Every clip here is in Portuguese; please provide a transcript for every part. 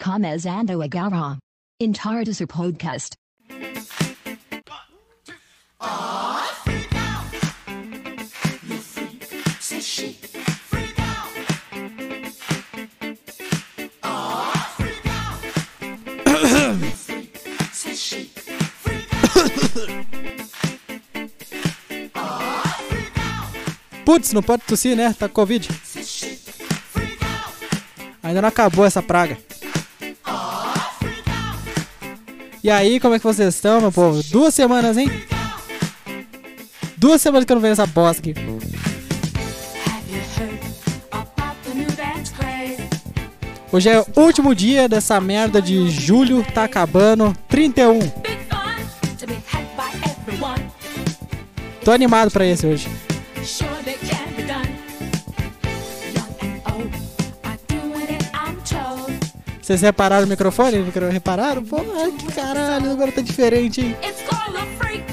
Começando agora. Entardecer Podcast. Putz, não pode tossir, né? Tá com Covid. Ainda não acabou essa praga. E aí, como é que vocês estão, meu povo? Duas semanas, hein? Duas semanas que eu não vejo essa bosta aqui. Hoje é o último dia dessa merda de julho, tá acabando. 31. Big fun to be had by everyone. Tô animado pra esse hoje. Vocês repararam o microfone? Micro- Repararam? Pô, ai, que caralho, agora tá diferente, hein? Called a freak.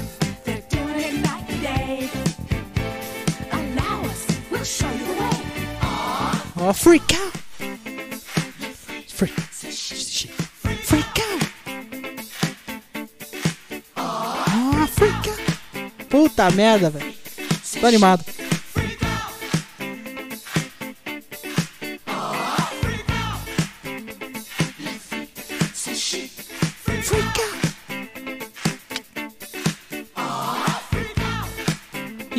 Ó, out! Freak, freak out! Ó, freak out! Puta merda, velho. Tô animado.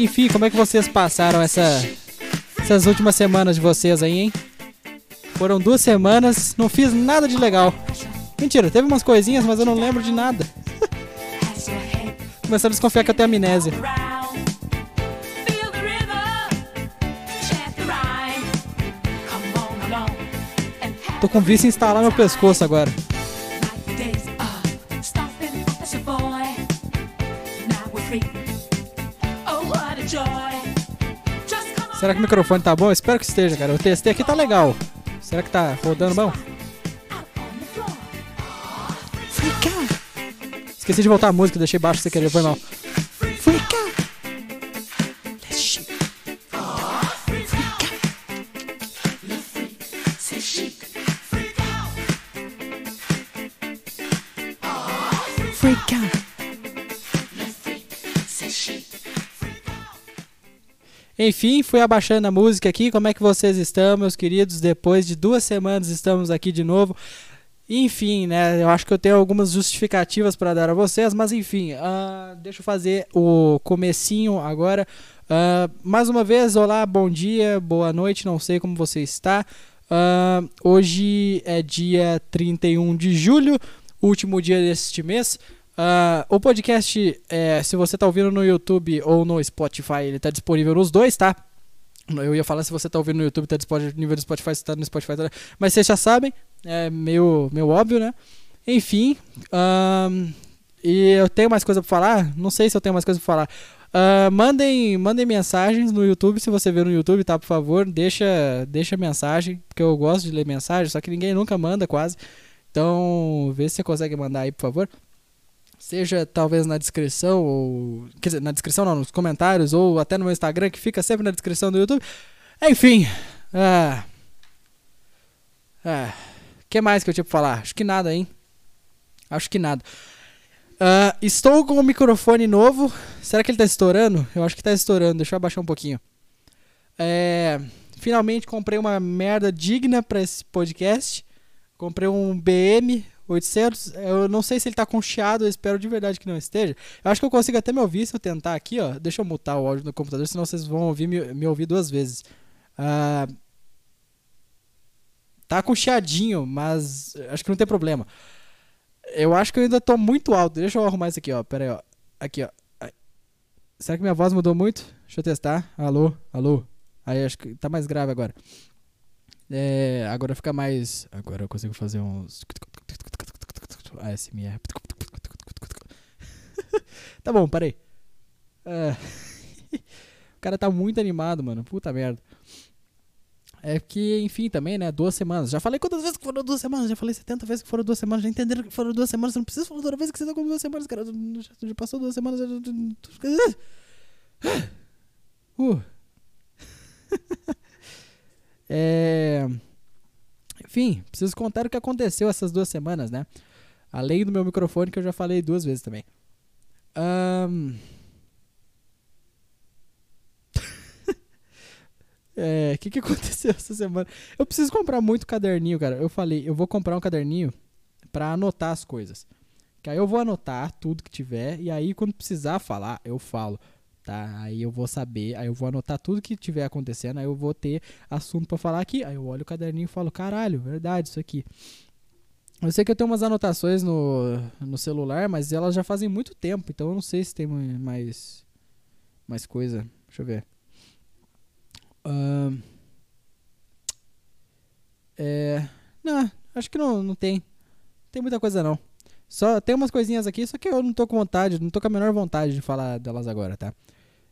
Enfim, como é que vocês passaram essa, essas últimas semanas de vocês aí, hein? Foram duas semanas, não fiz nada de legal. Mentira, teve umas coisinhas, mas eu não lembro de nada. Começando a desconfiar que eu tenho amnésia. Tô com vício em instalar meu pescoço agora. Será que o microfone tá bom? Espero que esteja, cara. Eu testei aqui, tá legal. Será que tá rodando bom? Esqueci de voltar a música, deixei baixo sem querer, foi mal. Freak out. Enfim, fui abaixando a música aqui. Como é que vocês estão, meus queridos? Depois de duas semanas estamos aqui de novo. Enfim, né? Eu acho que eu tenho algumas justificativas para dar a vocês, mas enfim, ah, deixa eu fazer o comecinho agora. Ah, mais uma vez, olá, bom dia, boa noite, não sei como você está. Ah, hoje é dia 31 de julho, último dia deste mês. Ah, o podcast, é, se você está ouvindo no YouTube ou no Spotify, ele está disponível nos dois, tá? Eu ia falar se você está ouvindo no YouTube, está disponível no Spotify, se está no Spotify, tá... mas vocês já sabem, é meio, meio óbvio, né? Enfim, e eu tenho mais coisa para falar? Não sei se eu tenho mais coisa para falar. Ah, mandem, mandem mensagens no YouTube, se você vê no YouTube, tá? Por favor, deixa, deixa mensagem, porque eu gosto de ler mensagem, só que ninguém nunca manda quase. Então, vê se você consegue mandar aí, por favor. Seja talvez na descrição, ou. Quer dizer, na descrição não, nos comentários, ou até no meu Instagram, que fica sempre na descrição do YouTube. Enfim. Ah. Ah. Que mais que eu tinha pra falar? Acho que nada, hein? Acho que nada. Ah, estou com o microfone novo. Será que ele tá estourando? Eu acho que tá estourando. Deixa eu abaixar um pouquinho. É, finalmente comprei uma merda digna pra esse podcast. Comprei um BM 800. Eu não sei se ele tá com chiado. Eu espero de verdade que não esteja. Eu acho que eu consigo até me ouvir se eu tentar aqui, ó. Deixa eu mutar o áudio no computador, senão vocês vão ouvir me, me ouvir duas vezes. Ah, tá com chiadinho, mas acho que não tem problema. Eu acho que eu ainda tô muito alto. Deixa eu arrumar isso aqui, ó. Pera aí, ó. Aqui, ó. Será que minha voz mudou muito? Deixa eu testar. Alô, alô. Aí acho que tá mais grave agora. É, agora fica mais. Agora eu consigo fazer uns. ASMR. tá bom, parei. É. o cara tá muito animado, mano. Puta merda. É que, enfim, também, né? Duas semanas. Já falei quantas vezes que foram duas semanas? Já falei 70 vezes que foram duas semanas. Já entenderam que foram duas semanas? Você não precisa falar toda vez que você tá com duas semanas, cara. Já, já passou duas semanas. Já... Uh. é... Enfim, preciso contar o que aconteceu essas duas semanas, né? Além do meu microfone, que eu já falei duas vezes também. Ahn. É, o que, que aconteceu essa semana? Eu preciso comprar muito caderninho, cara. Eu falei, eu vou comprar um caderninho pra anotar as coisas. Que aí eu vou anotar tudo que tiver e aí quando precisar falar, eu falo, tá? Aí eu vou saber, aí eu vou anotar tudo que tiver acontecendo, aí eu vou ter assunto pra falar aqui. Aí eu olho o caderninho e falo, caralho, verdade isso aqui. Eu sei que eu tenho umas anotações no, no celular, mas elas já fazem muito tempo, então eu não sei se tem mais mais coisa. Deixa eu ver. Ahn. é, não, acho que não, não tem. Não tem muita coisa não. Só tem umas coisinhas aqui, só que eu não tô com vontade, não tô com a menor vontade de falar delas agora, tá?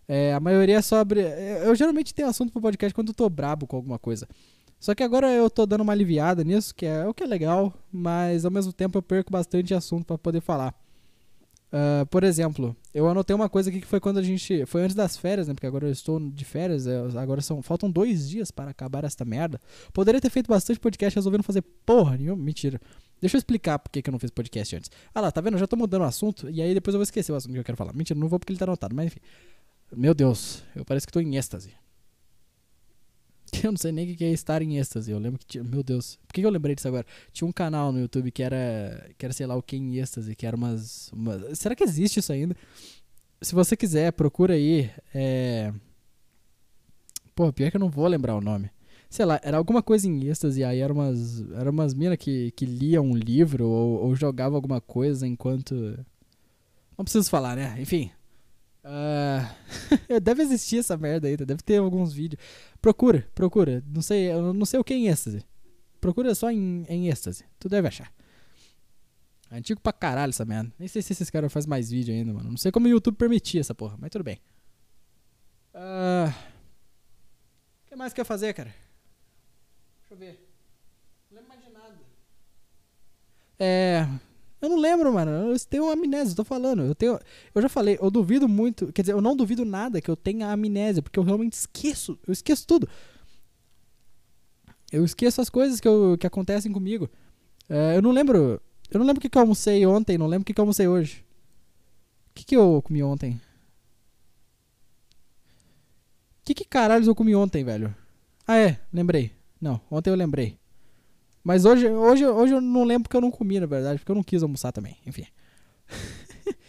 É, a maioria é sobre. Eu geralmente tenho assunto pro podcast quando eu tô brabo com alguma coisa. Só que agora eu tô dando uma aliviada nisso, que é o que é legal, mas ao mesmo tempo eu perco bastante assunto pra poder falar. Ah, por exemplo, eu anotei uma coisa aqui que foi quando a gente. Foi antes das férias, né? Porque agora eu estou de férias. é, agora são. Faltam dois dias para acabar esta merda. Poderia ter feito bastante podcast resolvendo fazer porra nenhuma. Mentira. Deixa eu explicar por que eu não fiz podcast antes. Ah lá, tá vendo? Eu já tô mudando o assunto. E aí depois eu vou esquecer o assunto que eu quero falar. Mentira, não vou porque ele tá anotado. Mas enfim. Meu Deus, eu parece que tô em êxtase. Eu não sei nem o que é estar em êxtase. Eu lembro que tinha. Meu Deus. Por que eu lembrei disso agora? Tinha um canal no YouTube que era. Que era, sei lá, o que em êxtase. Que era umas, umas- Será que existe isso ainda? Se você quiser, procura aí. É. Pô, pior que eu não vou lembrar o nome. Sei lá, era alguma coisa em êxtase. Aí eram umas. Eram umas minas que, que liam um livro ou, ou alguma coisa enquanto. Não preciso falar, né? Enfim. Ah, deve existir essa merda ainda, deve ter alguns vídeos. Procura, procura. Não sei, eu não sei o que é em êxtase. Procura só em, em êxtase. Tu deve achar. Antigo pra caralho essa merda. Nem sei se esses caras fazem mais vídeo ainda, mano. Não sei como o YouTube permitia essa porra, mas tudo bem. Ah, O que mais quer fazer, cara? Deixa eu ver. Não lembro mais de nada. É. Eu não lembro, mano. Eu tenho amnésia, tô falando. Eu tenho. Eu já falei, eu duvido muito. Quer dizer, eu não duvido nada que eu tenha amnésia, porque eu realmente esqueço. Eu esqueço tudo. Eu esqueço as coisas que, eu, que acontecem comigo. É, eu não lembro. Eu não lembro o que, que eu almocei ontem, não lembro o que, que eu almocei hoje. O que, que eu comi ontem? O que, que caralhos eu comi ontem, velho? Ah, é, lembrei. Não, ontem eu lembrei. Mas hoje, hoje, hoje eu não lembro porque eu não comi, na verdade, porque eu não quis almoçar também. Enfim.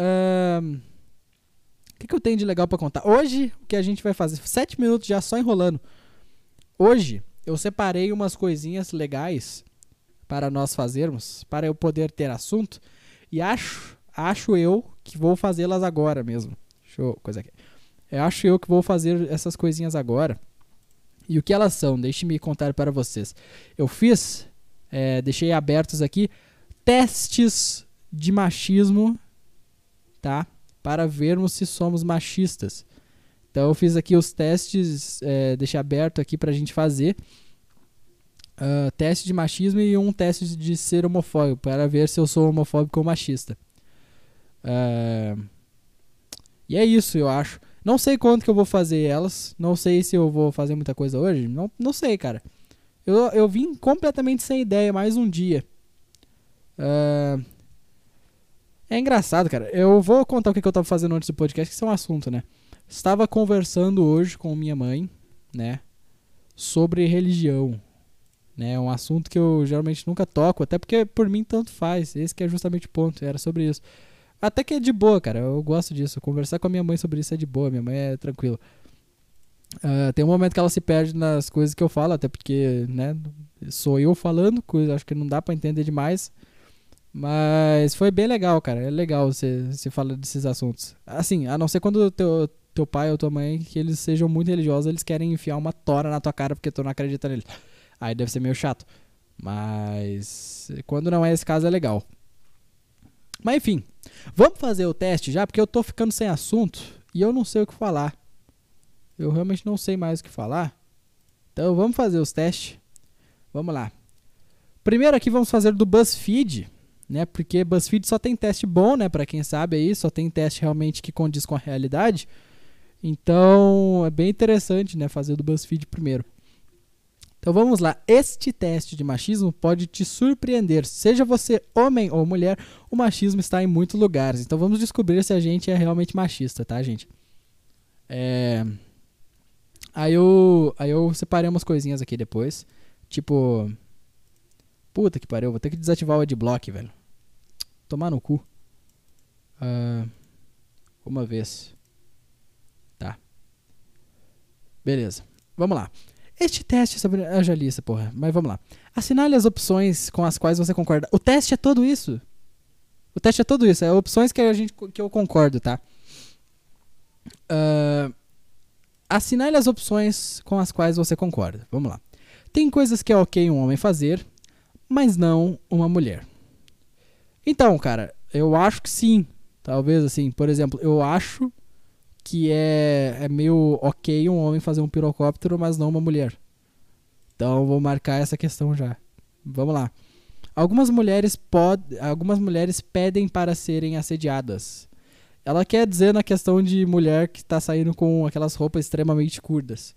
O que, que eu tenho de legal pra contar? Hoje, o que a gente vai fazer? Sete minutos já só enrolando. Hoje, eu separei umas coisinhas legais para nós fazermos, para eu poder ter assunto. E acho, acho eu que vou fazê-las agora mesmo. Eu, coisa aqui. Eu acho eu que vou fazer essas coisinhas agora. E o que elas são? Deixe-me contar para vocês. Eu fiz, é, deixei abertos aqui, testes de machismo, tá? Para vermos se somos machistas. Então eu fiz aqui os testes, é, deixei aberto aqui pra gente fazer. Ah, teste de machismo e um teste de ser homofóbico, para ver se eu sou homofóbico ou machista. Ah, e é isso, eu acho. Não sei quanto que eu vou fazer elas. Não sei se eu vou fazer muita coisa hoje. Não, não sei, cara. Eu, eu vim completamente sem ideia mais um dia. Ah, é engraçado, cara. Eu vou contar o que que eu tava fazendo antes do podcast, que isso é um assunto, né? Estava conversando hoje com minha mãe, né? Sobre religião. Né? Um assunto que eu geralmente nunca toco, até porque por mim tanto faz. Esse que é justamente o ponto. Era sobre isso. Até que é de boa, cara. Eu gosto disso. Conversar com a minha mãe sobre isso é de boa. Minha mãe é tranquila. Ah, tem um momento que ela se perde nas coisas que eu falo, até porque, né, sou eu falando, coisa, acho que não dá pra entender demais. Mas foi bem legal, cara. É legal você, você falar desses assuntos. Assim, a não ser quando teu, teu pai ou tua mãe, que eles sejam muito religiosos, eles querem enfiar uma tora na tua cara porque tu não acredita nele. Aí deve ser meio chato. Mas quando não é esse caso, é legal. Mas enfim, vamos fazer o teste já, porque eu tô ficando sem assunto e eu não sei o que falar. Eu realmente não sei mais o que falar. Então vamos fazer os testes. Vamos lá. Primeiro aqui vamos fazer do BuzzFeed, né? Porque BuzzFeed só tem teste bom, né? Para quem sabe aí, só tem teste realmente que condiz com a realidade. Então é bem interessante, né? Fazer do BuzzFeed primeiro. Então vamos lá. Este teste de machismo pode te surpreender. Seja você homem ou mulher, o machismo está em muitos lugares. Então vamos descobrir se a gente é realmente machista, tá, gente? É... Aí eu, aí eu separei umas coisinhas aqui depois. Tipo. Puta que pariu, vou ter que desativar o adblock, velho. Tomar no cu. Ah, uma vez. Tá. Beleza. Vamos lá. Este teste sobre. Eu já li essa porra, mas vamos lá. Assinale as opções com as quais você concorda. O teste é todo isso. O teste é tudo isso. É opções que, a gente, que eu concordo, tá? Ah, assinale as opções com as quais você concorda. Vamos lá. Tem coisas que é ok um homem fazer, mas não uma mulher. Então, cara, eu acho que sim. Talvez assim, por exemplo, eu acho que é, é meio ok um homem fazer um pirocóptero, mas não uma mulher. Então vou marcar essa questão já. Vamos lá. Algumas mulheres pod, algumas mulheres pedem para serem assediadas. Ela quer dizer na questão de mulher que tá saindo com aquelas roupas extremamente curtas.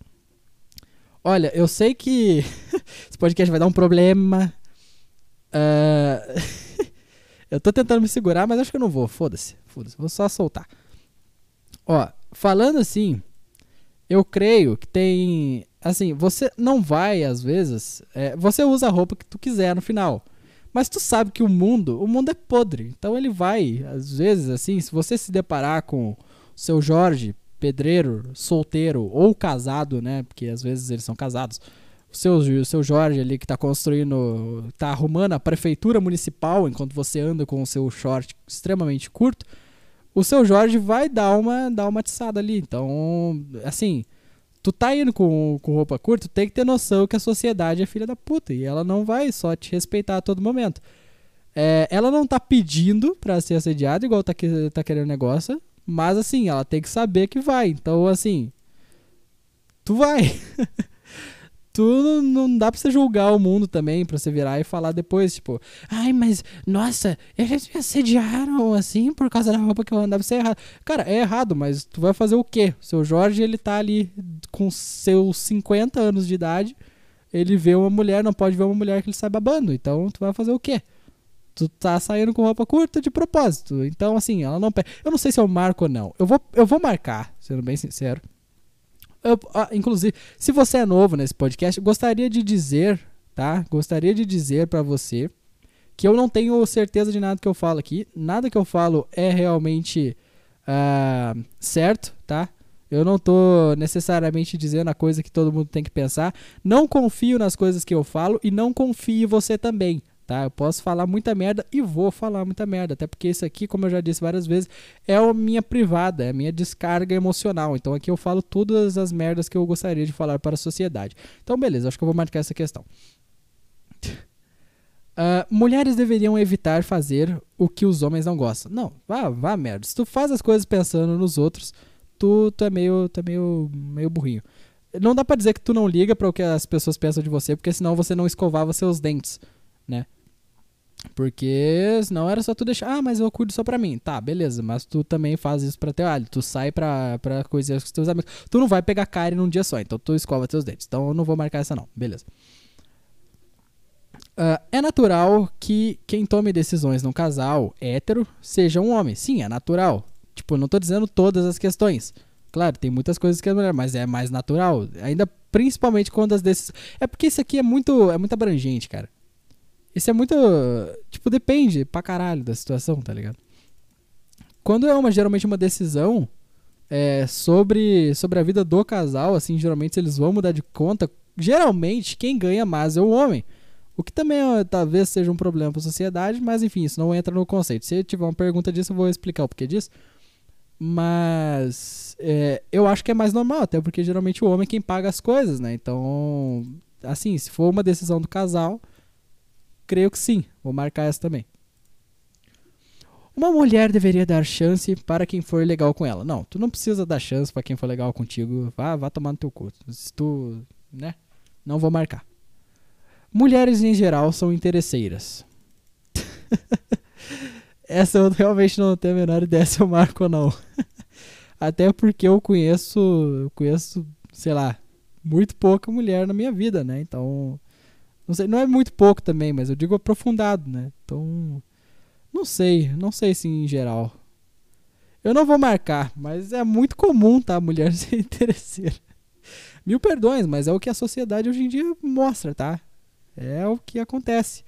Olha, eu sei que esse podcast vai dar um problema. Ah, eu tô tentando me segurar, mas acho que eu não vou. Foda-se. Foda-se. Vou só soltar. Ó, falando assim, eu creio que tem. Assim, você não vai, às vezes. é, você usa a roupa que tu quiser no final. Mas tu sabe que o mundo, o mundo é podre. Então ele vai, às vezes, assim, se você se deparar com o seu Jorge, pedreiro, solteiro ou casado, né? Porque às vezes eles são casados. O seu, o seu Jorge ali que tá construindo, tá arrumando a prefeitura municipal enquanto você anda com o seu short extremamente curto. O seu Jorge vai dar uma, dar uma atiçada ali. Então, assim, tu tá indo com, com roupa curta, tu tem que ter noção que a sociedade é filha da puta. E ela não vai só te respeitar a todo momento. É, ela não tá pedindo pra ser assediada, igual tá, que- tá querendo negócio. Mas assim, ela tem que saber que vai. Então, assim. Tu vai. tu não- dá pra você julgar o mundo também, pra você virar e falar depois, tipo, ai, mas, nossa, eles me assediaram assim por causa da roupa que eu andava, isso é errado. Cara, é errado, mas tu vai fazer o quê? Seu Jorge, ele tá ali com seus 50 anos de idade, ele vê uma mulher, não pode ver uma mulher que ele sai babando, então tu vai fazer o quê? Tu tá saindo com roupa curta de propósito. Então, assim, ela não. Eu não sei se eu marco ou não. Eu vou, eu vou marcar, sendo bem sincero. Eu- ah, inclusive, se você é novo nesse podcast, gostaria de dizer, tá? Gostaria de dizer pra você que eu não tenho certeza de nada que eu falo aqui. Nada que eu falo é realmente ah, certo, tá? Eu não tô necessariamente dizendo a coisa que todo mundo tem que pensar. Não confio nas coisas que eu falo e não confie em você também, tá? Eu posso falar muita merda e vou falar muita merda, até porque isso aqui, como eu já disse várias vezes, é a minha privada, é a minha descarga emocional. Então aqui eu falo todas as merdas que eu gostaria de falar para a sociedade. Então beleza, acho que eu vou marcar essa questão. Ah, mulheres deveriam evitar fazer o que os homens não gostam. Não, vá, vá merda. Se tu faz as coisas pensando nos outros, tu, tu é meio, tu é meio, meio burrinho. Não dá pra dizer que tu não liga para o que as pessoas pensam de você, porque senão você não escovava seus dentes, né? Porque senão era só tu deixar, ah, mas eu cuido só pra mim. Tá, beleza, mas tu também faz isso pra teu alho. Tu sai pra, pra coisas com teus amigos. Tu não vai pegar cárie num dia só, então tu escova teus dentes. Então eu não vou marcar essa não, beleza. Ah, é natural que quem tome decisões num casal hétero seja um homem. Sim, é natural. Tipo, não tô dizendo todas as questões. Claro, tem muitas coisas que é mulher, mas é mais natural. Ainda principalmente quando as decisões. É porque isso aqui é muito, é muito abrangente, cara. Isso é muito. Tipo, depende pra caralho da situação, tá ligado? Quando é uma, geralmente uma decisão é, sobre, sobre a vida do casal, assim, geralmente eles vão mudar de conta. Geralmente, quem ganha mais é o homem. O que também talvez seja um problema para sociedade, mas enfim, isso não entra no conceito. Se tiver uma pergunta disso, eu vou explicar o porquê disso. Mas é, eu acho que é mais normal, até porque geralmente o homem é quem paga as coisas, né? Então, assim, se for uma decisão do casal, creio que sim. Vou marcar essa também. Uma mulher deveria dar chance para quem for legal com ela. Não, tu não precisa dar chance para quem for legal contigo. Vá, vá tomar no teu cu. Se tu, né? Não vou marcar. Mulheres em geral são interesseiras. Essa eu realmente não tenho a menor ideia se eu marco ou não. Até porque eu conheço, conheço, sei lá, muito pouca mulher na minha vida, né? Então, não sei, não é muito pouco também, mas eu digo aprofundado, né? Então, não sei, não sei se em geral. Eu não vou marcar, mas é muito comum, tá? Mulher ser interesseira. Mil perdões, mas é o que a sociedade hoje em dia mostra, tá? É o que acontece.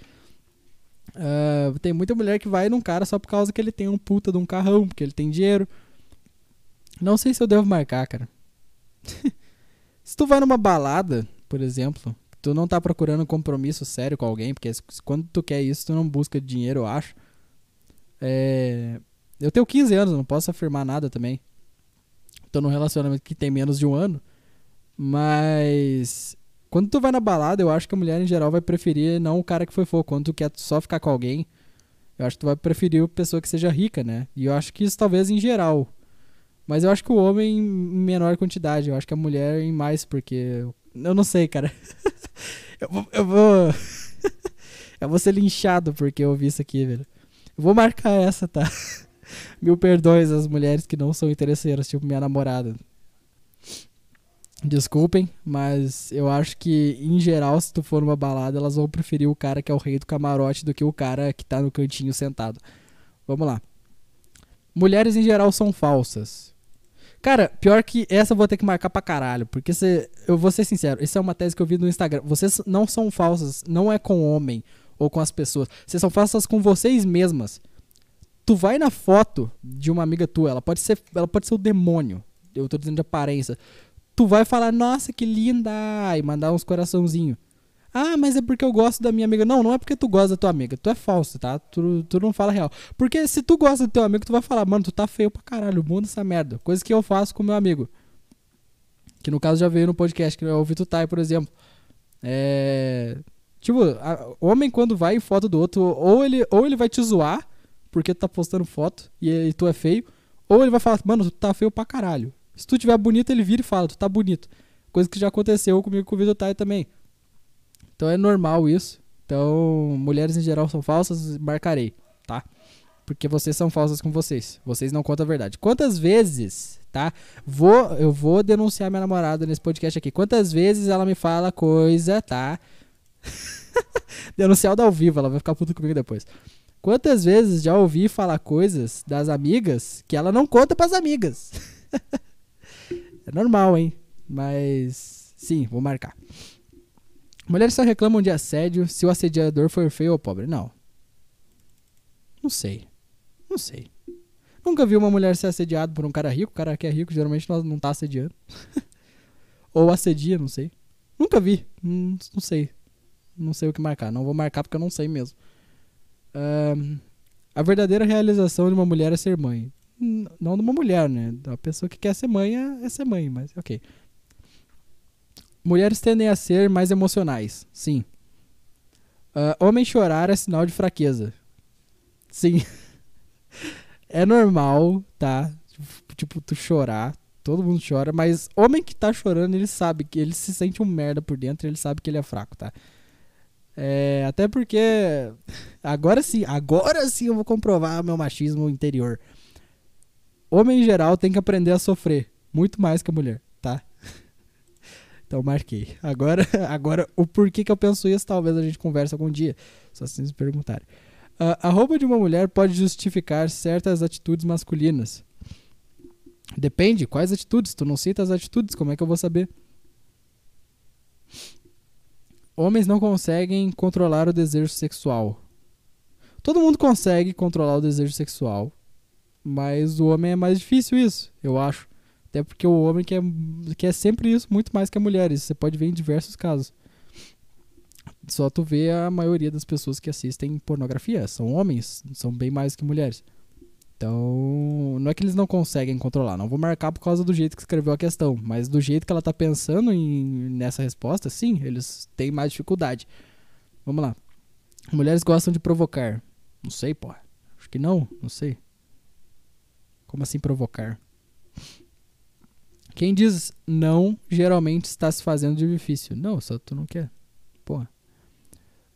Ah, tem muita mulher que vai num cara só por causa que ele tem um puta de um carrão, porque ele tem dinheiro. Não sei se eu devo marcar, cara. se tu vai numa balada, por exemplo, tu não tá procurando um compromisso sério com alguém, porque quando tu quer isso, tu não busca dinheiro, eu acho. É, Eu tenho 15 anos, não posso afirmar nada também. Tô num relacionamento que tem menos de um ano. Mas quando tu vai na balada, eu acho que a mulher em geral vai preferir não o cara que foi for. Quando tu quer só ficar com alguém, eu acho que tu vai preferir a pessoa que seja rica, né? E eu acho que isso talvez em geral. Mas eu acho que o homem em menor quantidade. Eu acho que a mulher em mais, porque. Eu não sei, cara. eu vou. Eu vou, eu vou ser linchado porque eu ouvi isso aqui, velho. Eu vou marcar essa, tá? Mil perdões às mulheres que não são interesseiras, tipo minha namorada. Desculpem, mas eu acho que, em geral, se tu for numa balada, elas vão preferir o cara que é o rei do camarote do que o cara que tá no cantinho sentado. Vamos lá. Mulheres em geral são falsas. Cara, pior que essa eu vou ter que marcar pra caralho, porque se, eu vou ser sincero, isso é uma tese que eu vi no Instagram. Vocês não são falsas, não é com homem ou com as pessoas. Vocês são falsas com vocês mesmas. Tu vai na foto de uma amiga tua, ela pode ser, ela pode ser o demônio. Eu tô dizendo de aparência tu vai falar, nossa, que linda, e mandar uns coraçãozinho. Ah, mas é porque eu gosto da minha amiga. Não, não é porque tu gosta da tua amiga. Tu é falso, tá? Tu, tu não fala real. Porque se tu gosta do teu amigo, tu vai falar, mano, tu tá feio pra caralho, muda essa merda. Coisa que eu faço com meu amigo. Que no caso já veio no podcast, que é o Vitor Tai, por exemplo. É. Tipo, a- homem quando vai em foto do outro, ou ele, ou ele vai te zoar, porque tu tá postando foto e, e tu é feio, ou ele vai falar, mano, tu tá feio pra caralho. Se tu tiver bonito, ele vira e fala, tu tá bonito. Coisa que já aconteceu comigo com o Vitor Tai também. Então é normal isso. Então, mulheres em geral são falsas, marcarei, tá? Porque vocês são falsas com vocês. Vocês não contam a verdade. Quantas vezes, tá? Vou, eu vou denunciar minha namorada nesse podcast aqui. Quantas vezes ela me fala coisa, tá? denunciar ao vivo, ela vai ficar puta comigo depois. Quantas vezes já ouvi falar coisas das amigas que ela não conta pras amigas? é normal, hein? Mas sim, vou marcar. Mulheres só reclamam de assédio se o assediador for feio ou pobre. Não. Não sei. Não sei. Nunca vi uma mulher ser assediada por um cara rico. O cara que é rico geralmente não, não tá assediando. ou assedia, não sei. Nunca vi. Hum, não sei. Não sei o que marcar. Não vou marcar porque eu não sei mesmo. Ahn, a verdadeira realização de uma mulher é ser mãe. N- Não de uma mulher, né? A pessoa que quer ser mãe é, é ser mãe, mas ok. Mulheres tendem a ser mais emocionais. Sim. Ah, homem chorar é sinal de fraqueza. Sim. é normal, tá? Tipo, tu chorar. Todo mundo chora, mas homem que tá chorando, ele sabe que ele se sente um merda por dentro, ele sabe que ele é fraco, tá? É, até porque agora sim, agora sim eu vou comprovar meu machismo interior. Homem em geral tem que aprender a sofrer muito mais que a mulher, tá? Então marquei. Agora, agora o porquê que eu penso isso, talvez a gente converse algum dia, só se vocês me perguntarem. Ah, a roupa de uma mulher pode justificar certas atitudes masculinas. Depende, quais atitudes? Tu não cita as atitudes, como é que eu vou saber? Homens não conseguem controlar o desejo sexual. Todo mundo consegue controlar o desejo sexual, mas o homem é mais difícil isso, eu acho. Até porque o homem quer, quer sempre isso muito mais que a mulher. Isso você pode ver em diversos casos. Só tu vê a maioria das pessoas que assistem pornografia. São homens, são bem mais que mulheres. Então, não é que eles não conseguem controlar. Não vou marcar por causa do jeito que escreveu a questão. Mas do jeito que ela tá pensando em, nessa resposta, sim, eles têm mais dificuldade. Vamos lá. Mulheres gostam de provocar. Não sei, pô. Acho que não, não sei. Como assim provocar? Quem diz não, geralmente está se fazendo de difícil. Não, só tu não quer. Porra.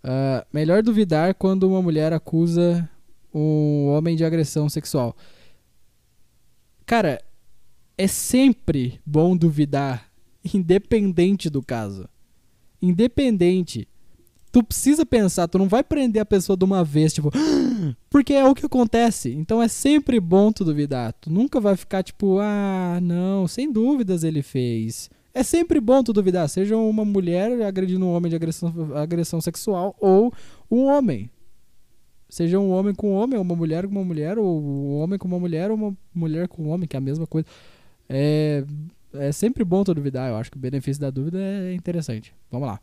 Ah, melhor duvidar quando uma mulher acusa um homem de agressão sexual. Cara, é sempre bom duvidar Independente do caso. Independente. Tu precisa pensar, tu não vai prender a pessoa de uma vez, tipo, porque é o que acontece. Então é sempre bom tu duvidar. Tu nunca vai ficar tipo, ah, não, sem dúvidas ele fez. É sempre bom tu duvidar, seja uma mulher agredindo um homem de agressão, agressão sexual ou um homem. Seja um homem com um homem, ou uma mulher com uma mulher, ou um homem com uma mulher, ou uma mulher com um homem, que é a mesma coisa. É, é sempre bom tu duvidar, eu acho que o benefício da dúvida é interessante. Vamos lá.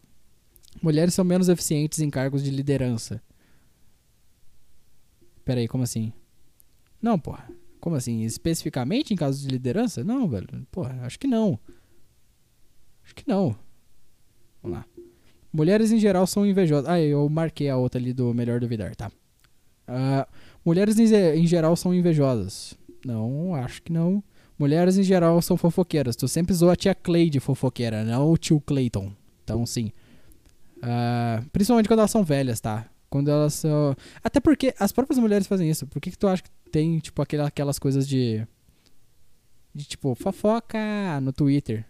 Mulheres são menos eficientes em cargos de liderança. Peraí, como assim? Não, porra. Como assim? Especificamente em casos de liderança? Não, velho. Porra, acho que não. Acho que não. Vamos lá. Mulheres em geral são invejosas. Ah, eu marquei a outra ali do melhor duvidar, tá? Ah, mulheres em, em geral são invejosas. Não, acho que não. Mulheres em geral são fofoqueiras. Tu sempre zoa a tia Clay de fofoqueira, não o tio Clayton. Então, sim. Ah, principalmente quando elas são velhas, tá? Quando elas são. Até porque as próprias mulheres fazem isso. Por que, que tu acha que tem, tipo, aquele- aquelas coisas de. De tipo, fofoca no Twitter?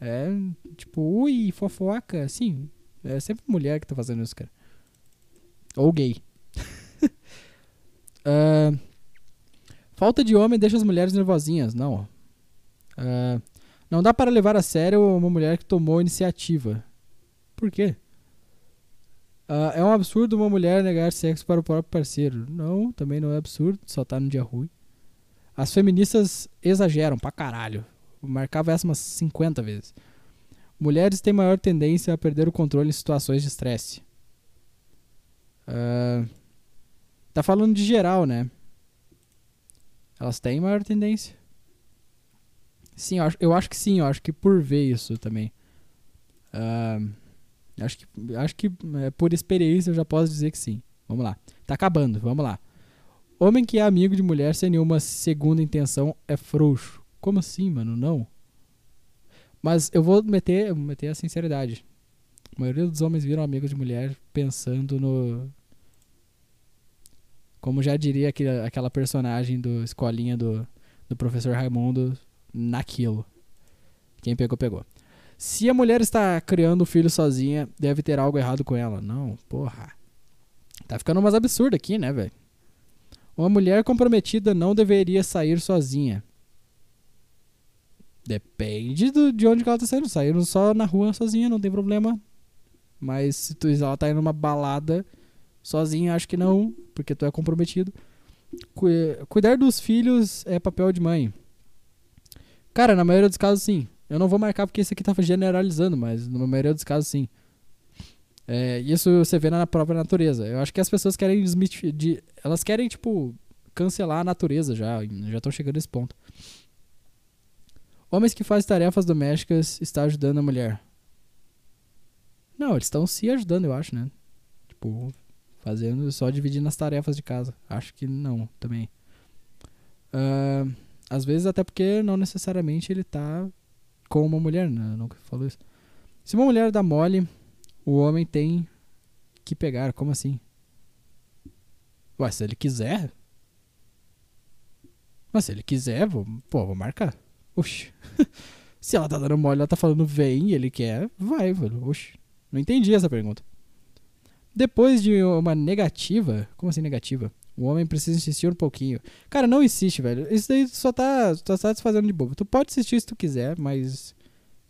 É, tipo, ui, fofoca. Sim, é sempre mulher que tá fazendo isso, cara. Ou gay. Ah, falta de homem deixa as mulheres nervosinhas. Não. Ah, não dá para levar a sério uma mulher que tomou iniciativa. Por quê? Ah, é um absurdo uma mulher negar sexo para o próprio parceiro. Não, também não é absurdo, só tá no dia ruim. As feministas exageram pra caralho. Marcava essa umas 50 vezes. Mulheres têm maior tendência a perder o controle em situações de estresse. Ah, tá falando de geral, né? Elas têm maior tendência. Sim, eu acho, eu acho que sim, eu acho que por ver isso também. Ah, acho que, acho que é, por experiência eu já posso dizer que sim. Vamos lá. Tá acabando, vamos lá. Homem que é amigo de mulher sem nenhuma segunda intenção é frouxo. Como assim, mano? Não. Mas eu vou meter, meter a sinceridade. A maioria dos homens viram amigos de mulher pensando no. Como já diria aquele- aquela personagem do escolinha do, do professor Raimundo, naquilo. Quem pegou, pegou. Se a mulher está criando o filho sozinha, deve ter algo errado com ela. Não, porra. Tá ficando umas absurdas aqui, né, velho? Uma mulher comprometida não deveria sair sozinha. Depende do, de onde ela tá saindo. Saindo só na rua sozinha, não tem problema. Mas se tu, ela tá indo numa balada sozinha, acho que não, porque tu é comprometido. Cui- cuidar dos filhos é papel de mãe. Cara, na maioria dos casos, sim. Eu não vou marcar porque esse aqui tá generalizando, mas na maioria dos casos, sim. É, isso você vê na própria natureza. Eu acho que as pessoas querem de, elas querem tipo cancelar a natureza já, já estão chegando nesse ponto. Homens que fazem tarefas domésticas está ajudando a mulher. Não, eles estão se ajudando, eu acho, né? Tipo, fazendo só dividindo as tarefas de casa. Acho que não, também. Ah, às vezes até porque não necessariamente ele tá com uma mulher, né? Nunca falou isso. Se uma mulher dá mole, o homem tem que pegar. Como assim? Ué, se ele quiser. Mas se ele quiser, vou, pô, vou marcar. Oxi. se ela tá dando mole, ela tá falando vem ele quer, vai, velho. Oxi. Não entendi essa pergunta. Depois de uma negativa, como assim negativa? O homem precisa insistir um pouquinho. Cara, não insiste, velho. Isso daí só tá, tá fazendo de bobo. Tu pode insistir se tu quiser, mas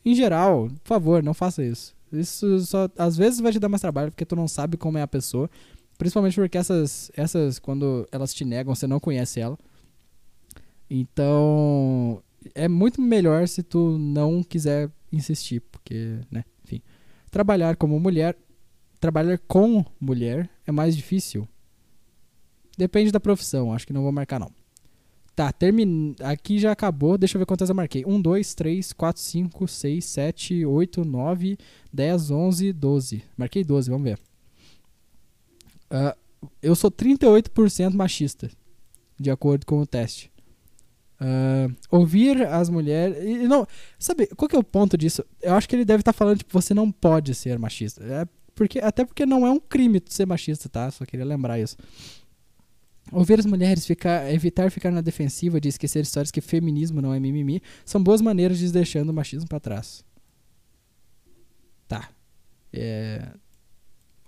em geral, por favor, não faça isso. Isso só às vezes vai te dar mais trabalho porque tu não sabe como é a pessoa, principalmente porque essas essas quando elas te negam, você não conhece ela. Então, é muito melhor se tu não quiser insistir, porque, né, enfim. Trabalhar como mulher, trabalhar com mulher é mais difícil. Depende da profissão, acho que não vou marcar não. Tá, termin... aqui já acabou, deixa eu ver quantas eu marquei. 1, 2, 3, 4, 5, 6, 7, 8, 9, 10, 11, 12. Marquei 12, vamos ver. Ah, eu sou 38% machista, de acordo com o teste. Ah, ouvir as mulheres. e Não, sabe, qual que é o ponto disso? Eu acho que ele deve estar falando, tipo, você não pode ser machista. É porque, até porque não é um crime ser machista, tá? Só queria lembrar isso. Ouvir as mulheres ficar, evitar ficar na defensiva de esquecer histórias que feminismo não é mimimi são boas maneiras de deixando o machismo pra trás. Tá. É.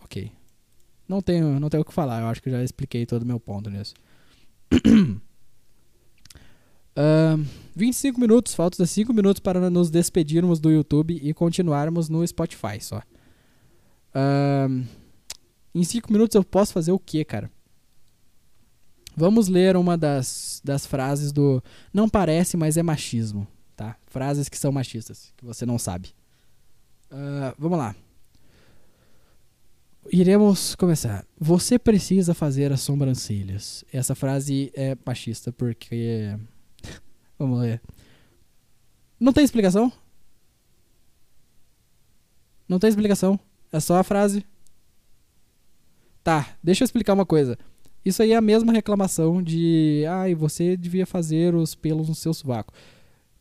Ok. Não tenho, não tenho o que falar, eu acho que já expliquei todo o meu ponto nisso. Ahn, 25 minutos, faltam 5 minutos para nos despedirmos do YouTube e continuarmos no Spotify só. Ahn, em 5 minutos eu posso fazer o que, cara? Vamos ler uma das, das frases do Não parece, mas é machismo, tá? Frases que são machistas, que você não sabe. Ah, vamos lá. Iremos começar. Você precisa fazer as sobrancelhas. Essa frase é machista porque. Vamos ler. Não tem explicação? Não tem explicação. É só a frase. Tá, deixa eu explicar uma coisa. Isso aí é a mesma reclamação de. Ai, você devia fazer os pelos no seu sovaco.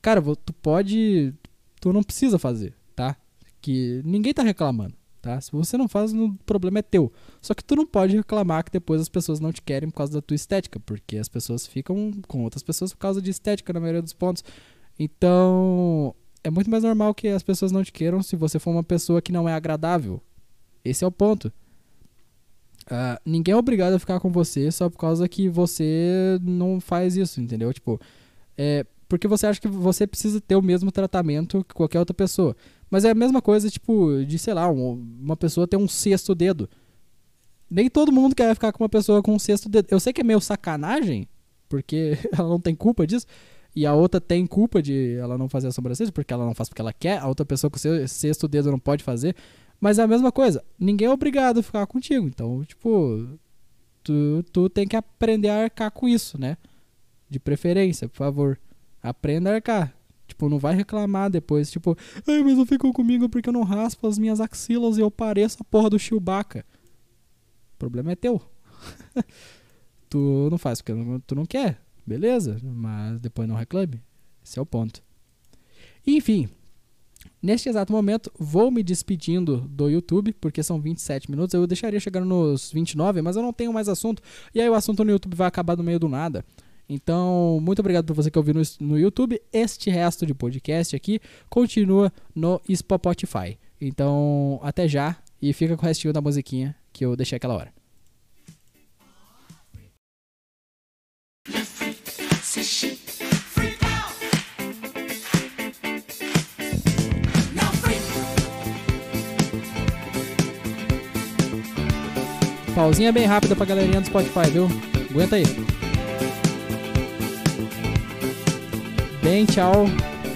Cara, tu pode. Tu não precisa fazer, tá? Que ninguém tá reclamando, tá? Se você não faz, o problema é teu. Só que tu não pode reclamar que depois as pessoas não te querem por causa da tua estética, porque as pessoas ficam com outras pessoas por causa de estética na maioria dos pontos. Então, é muito mais normal que as pessoas não te queiram se você for uma pessoa que não é agradável. Esse é o ponto. Ah, ninguém é obrigado a ficar com você só por causa que você não faz isso, entendeu? Tipo, é porque você acha que você precisa ter o mesmo tratamento que qualquer outra pessoa. Mas é a mesma coisa, tipo, de, sei lá, um- uma pessoa ter um sexto dedo. Nem todo mundo quer ficar com uma pessoa com um sexto dedo. Eu sei que é meio sacanagem, porque ela não tem culpa disso. E a outra tem culpa de ela não fazer a sobrancelha, porque ela não faz porque ela quer. A outra pessoa com o sexto dedo não pode fazer. Mas é a mesma coisa. Ninguém é obrigado a ficar contigo. Então, tipo, tu, tu tem que aprender a arcar com isso, né? De preferência, por favor. Aprenda a arcar. Tipo, não vai reclamar depois, tipo, ai, mas não ficam comigo porque eu não raspo as minhas axilas e eu pareço a porra do Chewbacca. O problema é teu. tu não faz porque tu não quer, beleza, mas depois não reclame. Esse é o ponto. Enfim, neste exato momento, vou me despedindo do YouTube, porque são 27 minutos. Eu deixaria chegando nos 29, mas eu não tenho mais assunto. E aí o assunto no YouTube vai acabar no meio do nada. Então, muito obrigado por você que ouviu no, no YouTube. Este resto de podcast aqui continua no Spotify. Então, até já e fica com o restinho da musiquinha que eu deixei aquela hora. Pausinha bem rápida pra galerinha do Spotify, viu? Aguenta aí. Deem tchau.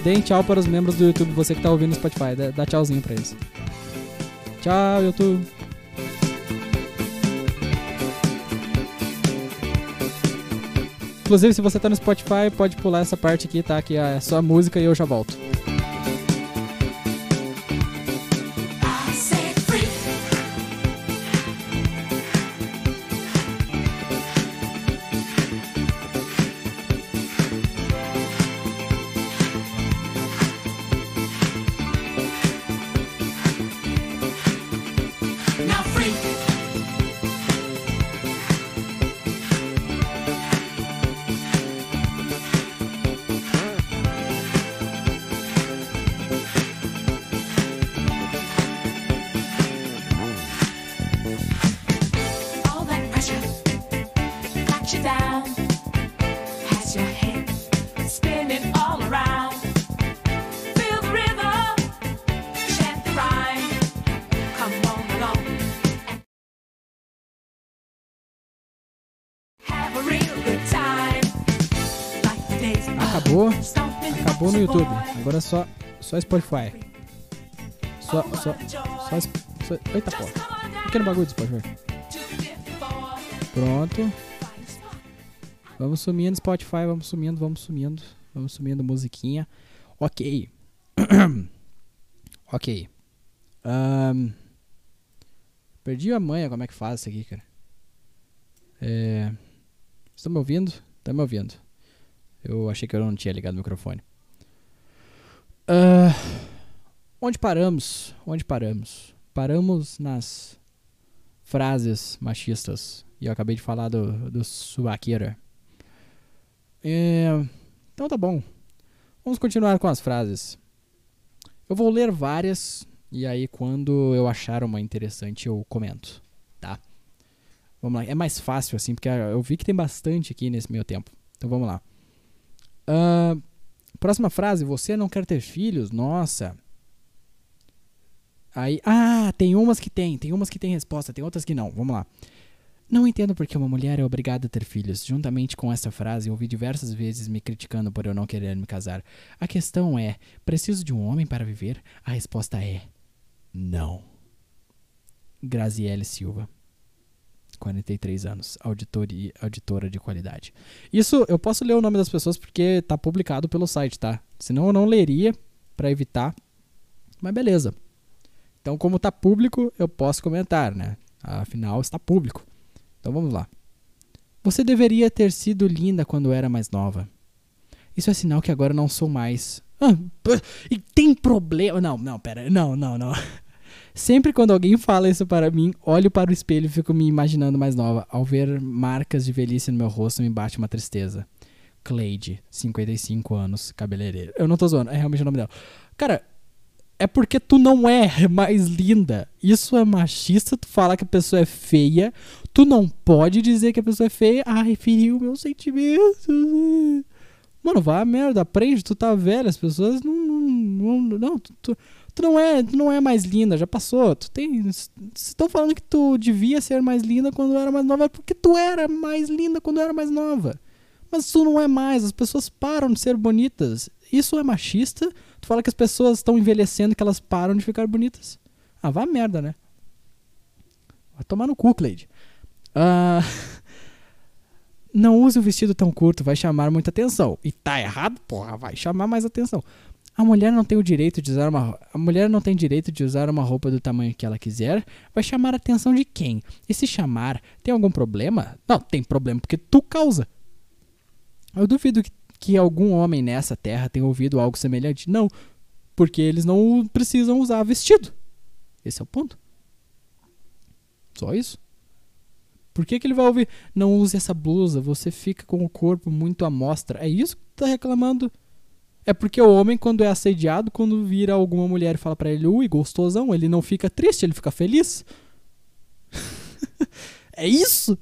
Deem tchau para os membros do YouTube, você que tá ouvindo no Spotify. Dá, dá tchauzinho pra eles. Tchau, YouTube. Inclusive, se você tá no Spotify, pode pular essa parte aqui, tá? Que é só a música e eu já volto. You down, has your head spinning all around. Feel the rhythm, chant the rhyme. Come on along and have a real good time. Like the days of Acabou. Acabou no YouTube. Agora é só, só Spotify. Só, Oh, só, só, só. Eita porra. Pequeno bagulho do Spotify. to 54. Pronto. Vamos sumindo Spotify, vamos sumindo, vamos sumindo. Vamos sumindo musiquinha. Ok. ok. Ahn, perdi a manha como é que faz isso aqui, cara. É, estão me ouvindo? Tá me ouvindo. Eu achei que eu não tinha ligado o microfone. Ah, onde paramos? Onde paramos? Paramos nas frases machistas E eu acabei de falar do, do suvaqueira. É, então tá bom. Vamos continuar com as frases. Eu vou ler várias e aí quando eu achar uma interessante eu comento, tá? Vamos lá. É mais fácil assim, porque eu vi que tem bastante aqui nesse meio tempo. Então vamos lá. Ah, próxima frase. Você não quer ter filhos? Nossa. Aí, ah, tem umas que tem, tem umas que tem resposta, tem outras que não. Vamos lá. Não entendo porque uma mulher é obrigada a ter filhos. Juntamente com essa frase, ouvi diversas vezes me criticando por eu não querer me casar. A questão é: preciso de um homem para viver? A resposta é: não. Graziele Silva, 43 anos, auditora de qualidade. Isso eu posso ler o nome das pessoas porque tá publicado pelo site, tá? Senão eu não leria para evitar. Mas beleza. Então, como tá público, eu posso comentar, né? Afinal, está público. Então vamos lá. Você deveria ter sido linda quando era mais nova. Isso é sinal que agora não sou mais. Ah, e tem problema. Não, não, pera. Não, não, não. Sempre quando alguém fala isso para mim, olho para o espelho e fico me imaginando mais nova. Ao ver marcas de velhice no meu rosto, me bate uma tristeza. Cleide, 55 anos, cabeleireira. Eu não tô zoando, é realmente o nome dela. Cara, é porque tu não é mais linda. Isso é machista, tu falar que a pessoa é feia. Tu não pode dizer que a pessoa é feia. Ai, feriu meus sentimentos. Mano, a merda, aprende, tu tá velha, as pessoas não. Não, não, não tu, tu, tu não é, tu não é mais linda, já passou. Tu tem. Estão falando que tu devia ser mais linda quando era mais nova, é porque tu era mais linda quando era mais nova. Mas tu não é mais, as pessoas param de ser bonitas. Isso é machista? Tu fala que as pessoas estão envelhecendo que elas param de ficar bonitas. Ah, vá merda, né? Vai tomar no cu, Cleide. Ah, não use o vestido tão curto, vai chamar muita atenção. E tá errado? Porra, vai chamar mais atenção. A mulher não tem o direito de usar uma a mulher não tem direito de usar uma roupa do tamanho que ela quiser. Vai chamar a atenção de quem? E se chamar, tem algum problema? Não, tem problema porque tu causa. Eu duvido que, que algum homem nessa terra tenha ouvido algo semelhante. Não, porque eles não precisam usar vestido. Esse é o ponto. Só isso. Por que, que ele vai ouvir? Não use essa blusa, você fica com o corpo muito à mostra. É isso que tu tá reclamando? É porque o homem, quando é assediado, quando vira alguma mulher e fala pra ele, ui, gostosão, ele não fica triste, ele fica feliz. é isso?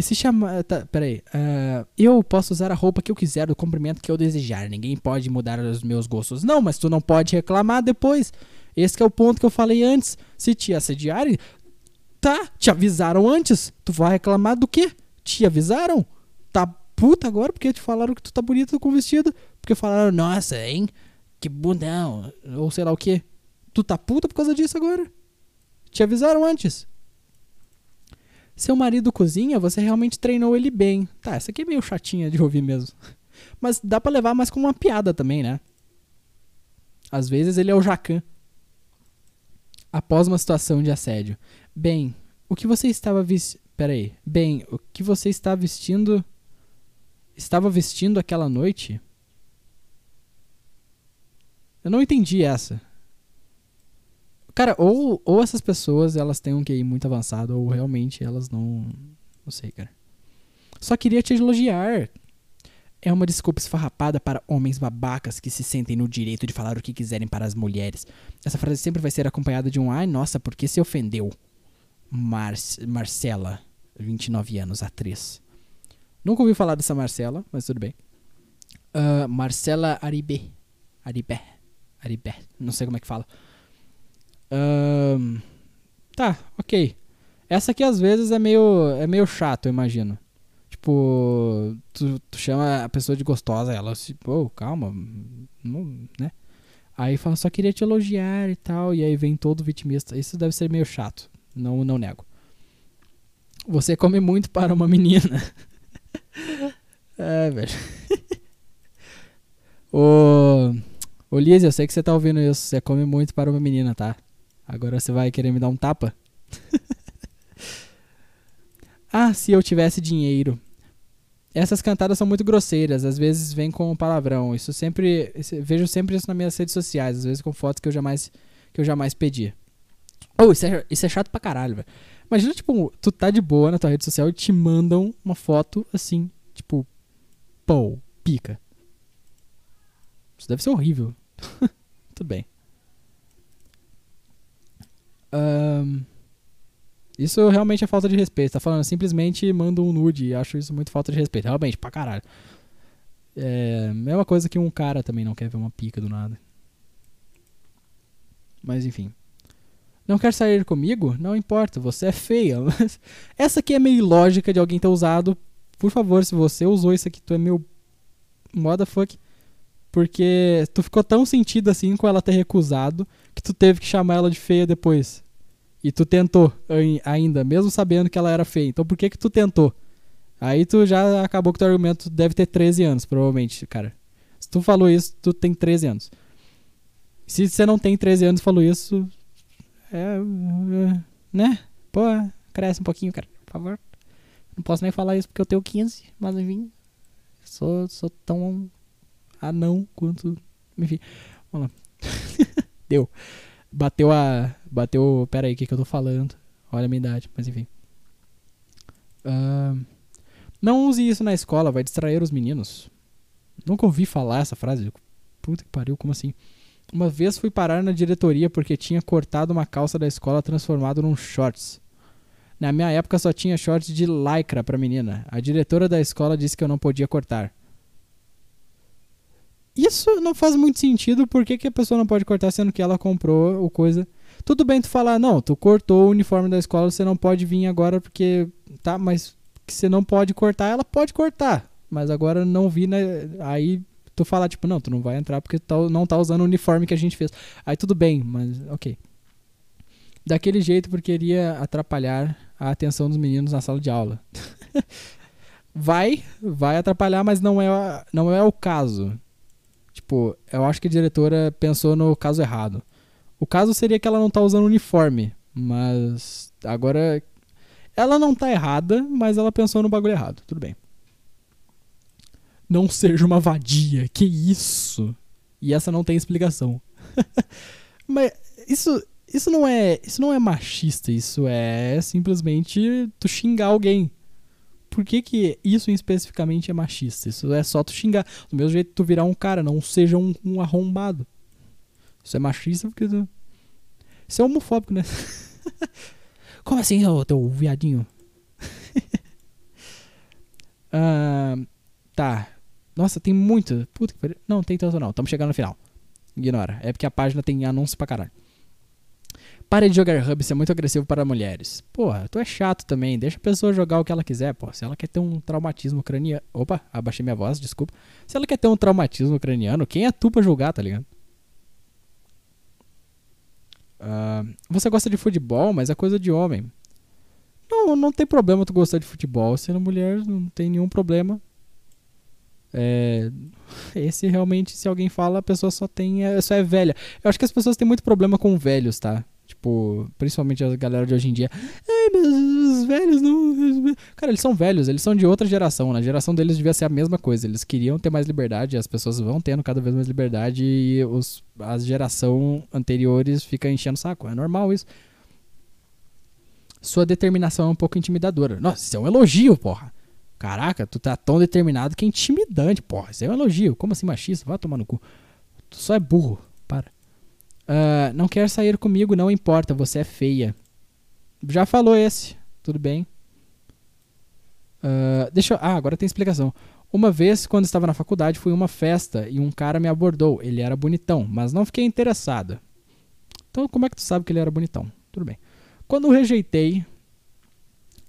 E se chama. Tá, peraí. ah, eu posso usar a roupa que eu quiser, do comprimento que eu desejar. Ninguém pode mudar os meus gostos. Não, mas tu não pode reclamar depois. Esse é o ponto que eu falei antes. Se te assediarem, tá, te avisaram antes. Tu vai reclamar do quê? Te avisaram? Tá puta agora porque te falaram que tu tá bonita com vestido. Porque falaram, nossa, hein? Que bundão. Ou sei lá o quê. Tu tá puta por causa disso agora? Te avisaram antes. Seu marido cozinha, você realmente treinou ele bem. Tá, essa aqui é meio chatinha de ouvir mesmo. Mas dá pra levar mais como uma piada também, né? Às vezes ele é o Jacan. Após uma situação de assédio. Bem, o que você estava vestindo. Peraí. Bem, o que você está vestindo. Estava vestindo aquela noite? Eu não entendi essa. Cara, ou, ou essas pessoas elas têm um QI muito avançado, ou realmente elas não. Não sei, cara. Só queria te elogiar. É uma desculpa esfarrapada para homens babacas que se sentem no direito de falar o que quiserem para as mulheres. Essa frase sempre vai ser acompanhada de um ai, nossa, por que se ofendeu? Mar Marcela, 29 anos, atriz. Nunca ouvi falar dessa Marcela, mas tudo bem. Ah, Marcela Aribé. Aribé. Aribé. Não sei como é que fala. Ahn, tá, ok. Essa aqui às vezes é meio, é meio chato, eu imagino. Tipo, tu, tu chama a pessoa de gostosa, ela se, pô, calma, não, né? Aí fala, só queria te elogiar e tal, e aí vem todo vitimista. Isso deve ser meio chato, não, não nego. Você come muito para uma menina. é, velho. Ô, ô Liz, eu sei que você tá ouvindo isso. Você come muito para uma menina, tá? Agora você vai querer me dar um tapa? ah, se eu tivesse dinheiro. Essas cantadas são muito grosseiras, às vezes vem com palavrão. Isso sempre. vejo sempre isso nas minhas redes sociais, às vezes com fotos que eu jamais, que eu jamais pedi. Oh, isso é, isso é chato pra caralho, velho. Imagina, tipo, tu tá de boa na tua rede social e te mandam uma foto assim, tipo, pô, pica. Isso deve ser horrível. Tudo bem. Ahn, isso realmente é falta de respeito. Tá falando, simplesmente manda um nude. Acho isso muito falta de respeito. Realmente, pra caralho. É, mesma coisa que um cara também não quer ver uma pica do nada. Mas enfim. Não quer sair comigo? Não importa, você é feia. Essa aqui é meio lógica de alguém ter usado. Por favor, se você usou isso aqui, tu é meu motherfuck. Porque tu ficou tão sentido assim com ela ter recusado que tu teve que chamar ela de feia depois. E tu tentou ai- ainda, mesmo sabendo que ela era feia. Então por que que tu tentou? Aí tu já acabou com teu argumento, tu deve ter 13 anos, provavelmente, cara. Se tu falou isso, tu tem 13 anos. Se você não tem 13 anos e falou isso, é, é, né? Pô, cresce um pouquinho, cara, por favor. Não posso nem falar isso porque eu tenho 15, mas enfim. Sou, sou tão anão quanto. Enfim. Vamos lá. Deu. Bateu a. Bateu. Pera aí, o que, que eu tô falando? Olha a minha idade, mas enfim. Ahn, não use isso na escola, vai distrair os meninos. Nunca ouvi falar essa frase. Puta que pariu, como assim? Uma vez fui parar na diretoria porque tinha cortado uma calça da escola transformado num shorts. Na minha época só tinha shorts de lycra pra menina. A diretora da escola disse que eu não podia cortar. Isso não faz muito sentido, por que, que a pessoa não pode cortar sendo que ela comprou o coisa. Tudo bem tu falar, não, tu cortou o uniforme da escola, você não pode vir agora porque. Tá, mas que você não pode cortar, ela pode cortar. Mas agora não vi, né? Aí tu falar, tipo, não, tu não vai entrar porque tu tá- não tá usando o uniforme que a gente fez. Aí tudo bem, mas ok. Daquele jeito porque iria atrapalhar a atenção dos meninos na sala de aula. vai, vai atrapalhar, mas não é, não é o caso. Tipo, eu acho que a diretora pensou no caso errado. O caso seria que ela não tá usando uniforme, mas agora ela não tá errada, mas ela pensou no bagulho errado. Tudo bem. Não seja uma vadia, que isso? E essa não tem explicação. mas isso isso não é, isso não é machista, isso é simplesmente tu xingar alguém. Por que, que isso especificamente é machista? Isso é só tu xingar. Do mesmo jeito tu virar um cara, não seja um, um arrombado. Isso é machista porque tu... Isso é homofóbico, né? Como assim, ô teu viadinho? Ah, tá. Nossa, tem muito. Puta que pariu. Não, tem tanto não. Estamos chegando no final. Ignora. É porque a página tem anúncio pra caralho. Pare de jogar hub, isso é muito agressivo para mulheres. Porra, tu é chato também. Deixa a pessoa jogar o que ela quiser, pô. Se ela quer ter um traumatismo craniano. Opa, abaixei minha voz, desculpa. Se ela quer ter um traumatismo craniano, quem é tu pra julgar, tá ligado? Ah, você gosta de futebol, mas é coisa de homem. Não, não tem problema tu gostar de futebol. Sendo mulher, não tem nenhum problema. É, esse realmente, se alguém fala, a pessoa só tem. é- Só é velha. Eu acho que as pessoas têm muito problema com velhos, tá? Tipo, principalmente a galera de hoje em dia. Ai, mas os velhos não. Cara, eles são velhos, eles são de outra geração. Na geração deles devia ser a mesma coisa. Eles queriam ter mais liberdade, as pessoas vão tendo cada vez mais liberdade e os, as geração anteriores ficam enchendo o saco. É normal isso. Sua determinação é um pouco intimidadora. Nossa, isso é um elogio, porra. Caraca, tu tá tão determinado que é intimidante, porra. Isso é um elogio. Como assim machista? Vai tomar no cu. Tu só é burro. Ah, não quer sair comigo, não importa, você é feia. Já falou esse. Tudo bem. Ah, deixa eu... Ah, agora tem explicação. Uma vez, quando estava na faculdade, fui a uma festa e um cara me abordou. Ele era bonitão, mas não fiquei interessada. Então, como é que tu sabe que ele era bonitão? Tudo bem. Quando o rejeitei,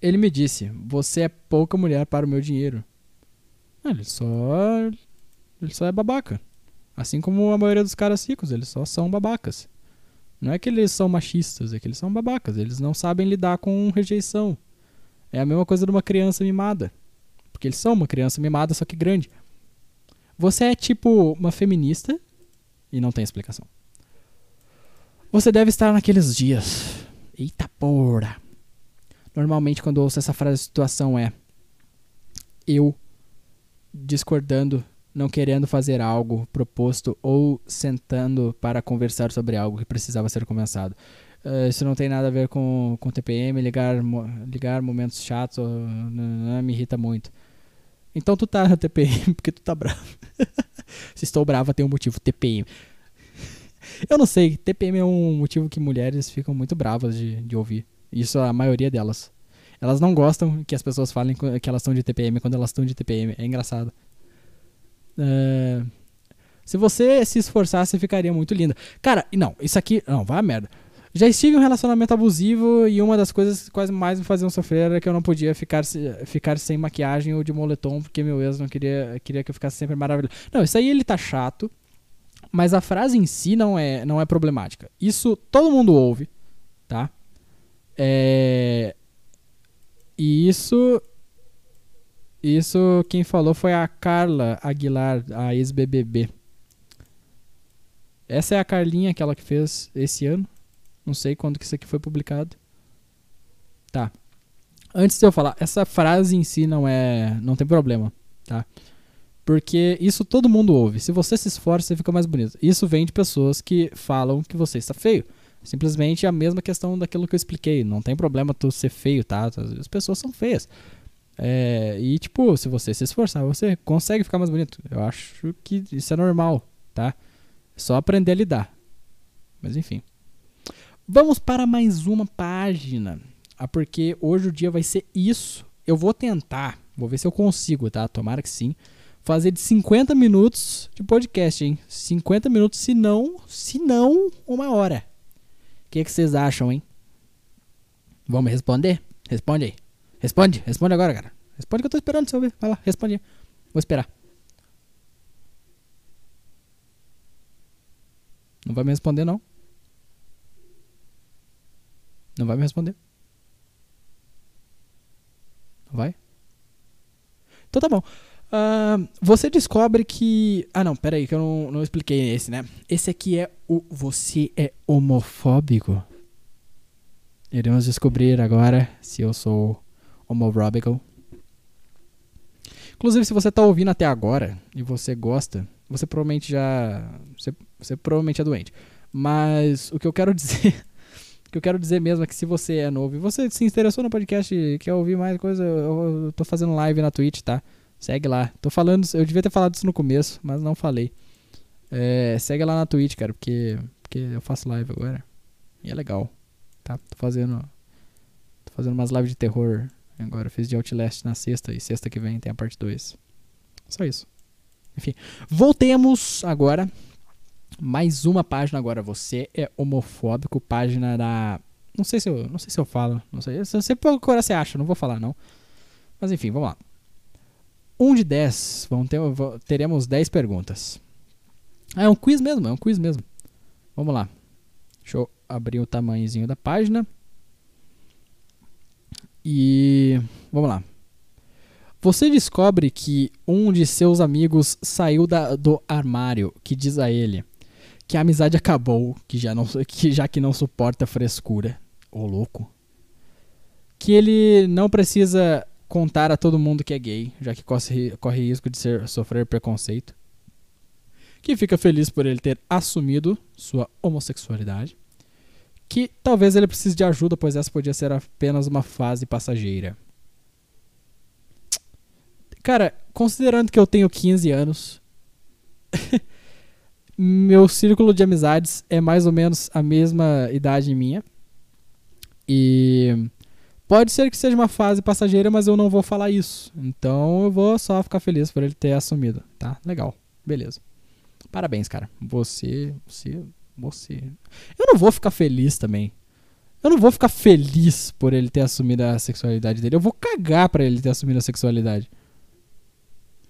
ele me disse: Você é pouca mulher para o meu dinheiro. Ah, Ele só. Ele só é babaca. Assim como a maioria dos caras ricos, eles só são babacas. Não é que eles são machistas, é que eles são babacas. Eles não sabem lidar com rejeição. É a mesma coisa de uma criança mimada. Porque eles são uma criança mimada, só que grande. Você é tipo uma feminista e não tem explicação. Você deve estar naqueles dias. Eita porra. Normalmente quando eu ouço essa frase, a situação é eu discordando, não querendo fazer algo proposto ou sentando para conversar sobre algo que precisava ser conversado. eh, isso não tem nada a ver com, com TPM, ligar, ligar momentos chatos não, não me irrita muito. Então tu tá na TPM porque tu tá bravo. Se estou brava, tem um motivo, TPM. Eu não sei, TPM é um motivo que mulheres ficam muito bravas de, de ouvir. Isso a maioria delas. Elas não gostam que as pessoas falem que elas estão de TPM quando elas estão de TPM. É engraçado. É, Se você se esforçasse, ficaria muito linda. Cara, não, isso aqui. Não, vai a merda. Já estive em um relacionamento abusivo e uma das coisas que quase mais me faziam sofrer era que eu não podia ficar, ficar sem maquiagem ou de moletom, porque meu ex não queria, queria que eu ficasse sempre maravilhoso. Não, isso aí ele tá chato, mas a frase em si não é, não é problemática. Isso todo mundo ouve, tá? É... E isso. Isso quem falou foi a Carla Aguilar, a ex-BBB. Essa é a Carlinha, aquela que fez esse ano. Não sei quando que isso aqui foi publicado. Tá. Antes de eu falar, essa frase em si não é, não tem problema, tá? Porque isso todo mundo ouve. Se você se esforça, você fica mais bonito. Isso vem de pessoas que falam que você está feio. Simplesmente a mesma questão daquilo que eu expliquei. Não tem problema tu ser feio, tá? As pessoas são feias. É, e tipo, se você se esforçar, você consegue ficar mais bonito. Eu acho que isso é normal, tá? É só aprender a lidar. Mas enfim. Vamos para mais uma página. Ah, porque hoje o dia vai ser isso. Eu vou tentar, vou ver se eu consigo, tá? Tomara que sim. Fazer de 50 minutos de podcast, hein? 50 minutos, se não, se não, uma hora. O que, que vocês acham, hein? Vamos responder? Responde aí. Responde, responde agora, cara. Responde que eu tô esperando você ouvir. Vai lá, responde. Vou esperar. Não vai me responder, não? Não vai me responder? Não vai? Então tá bom. Ah, você descobre que. Ah, não, pera aí, que eu não, não expliquei esse, né? Esse aqui é o Você é homofóbico? Iremos descobrir agora se eu sou homofóbico. Inclusive, se você tá ouvindo até agora e você gosta, você provavelmente já. Você, você provavelmente é doente. Mas o que eu quero dizer. O que eu quero dizer mesmo é que se você é novo e você se interessou no podcast e quer ouvir mais coisa, eu, eu tô fazendo live na Twitch, tá? Segue lá. Tô falando, eu devia ter falado isso no começo, mas não falei. É, segue lá na Twitch, cara, porque, porque eu faço live agora. E é legal, tá? Tô fazendo tô fazendo umas lives de terror agora. Fiz de Outlast na sexta e sexta que vem tem a parte 2. Só isso. Enfim, voltemos agora. Mais uma página agora. Você é homofóbico, página da não sei se eu, não sei se eu falo, não sei. Se você procurar você acha, não vou falar não. Mas enfim, vamos lá. 1 de 10, vamos ter, teremos 10 perguntas. Ah, é um quiz mesmo, é um quiz mesmo. Vamos lá. Deixa eu abrir o tamanhozinho da página. E vamos lá. Você descobre que um de seus amigos saiu da- do armário, que diz a ele que a amizade acabou, que já, não, que já que não suporta frescura. Ô louco. Que ele não precisa contar a todo mundo que é gay, já que corre, corre risco de ser, sofrer preconceito. Que fica feliz por ele ter assumido sua homossexualidade. Que talvez ele precise de ajuda, pois essa podia ser apenas uma fase passageira. Cara, considerando que eu tenho 15 anos, meu círculo de amizades é mais ou menos a mesma idade minha. E pode ser que seja uma fase passageira, mas eu não vou falar isso. Então eu vou só ficar feliz por ele ter assumido, tá? Legal. Beleza. Parabéns, cara. Você, você, você. Eu não vou ficar feliz também. Eu não vou ficar feliz por ele ter assumido a sexualidade dele. Eu vou cagar pra ele ter assumido a sexualidade.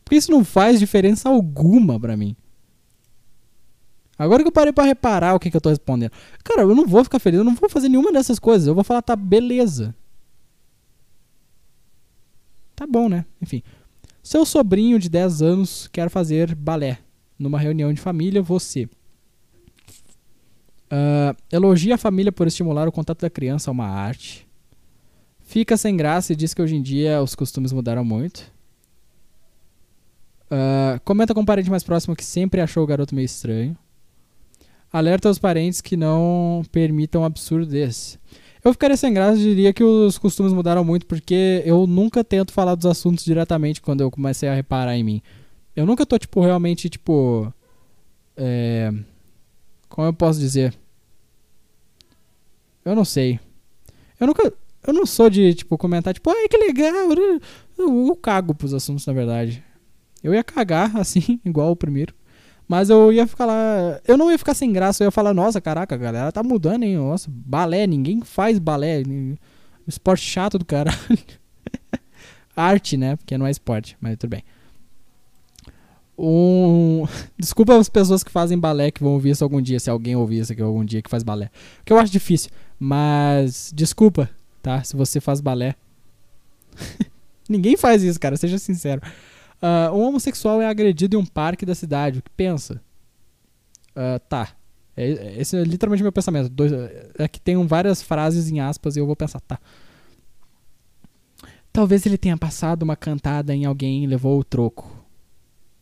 Porque isso não faz diferença alguma pra mim. Agora que eu parei pra reparar o que, que eu tô respondendo. Cara, eu não vou ficar feliz, eu não vou fazer nenhuma dessas coisas. Eu vou falar, tá, beleza. Tá bom, né? Enfim. Seu sobrinho de 10 anos quer fazer balé. Numa reunião de família, você. Ah, elogia a família por estimular o contato da criança a uma arte. Fica sem graça e diz que hoje em dia os costumes mudaram muito. Ah, comenta com um parente mais próximo que sempre achou o garoto meio estranho. Alerta aos parentes que não permitam um absurdo desse. Eu ficaria sem graça e diria que os costumes mudaram muito, porque eu nunca tento falar dos assuntos diretamente quando eu comecei a reparar em mim. Eu nunca tô, tipo, realmente, tipo. É. Como eu posso dizer? Eu não sei. Eu nunca. Eu não sou de, tipo, comentar, tipo, ai que legal. Eu, eu cago pros assuntos, na verdade. Eu ia cagar, assim, igual o primeiro. Mas eu ia ficar lá. Eu não ia ficar sem graça, eu ia falar, nossa, caraca, galera tá mudando, hein? Nossa, balé, ninguém faz balé. Esporte chato do caralho. Arte, né? Porque não é esporte, mas tudo bem. Um... Desculpa as pessoas que fazem balé que vão ouvir isso algum dia, se alguém ouvir isso aqui algum dia que faz balé. Porque eu acho difícil. Mas desculpa, tá? Se você faz balé. Ninguém faz isso, cara, seja sincero. Ah, um homossexual é agredido em um parque da cidade. O que pensa? Ah, tá. É- é- esse é literalmente meu pensamento. Dois, é que tem várias frases em aspas e eu vou pensar, tá. Talvez ele tenha passado uma cantada em alguém e levou o troco.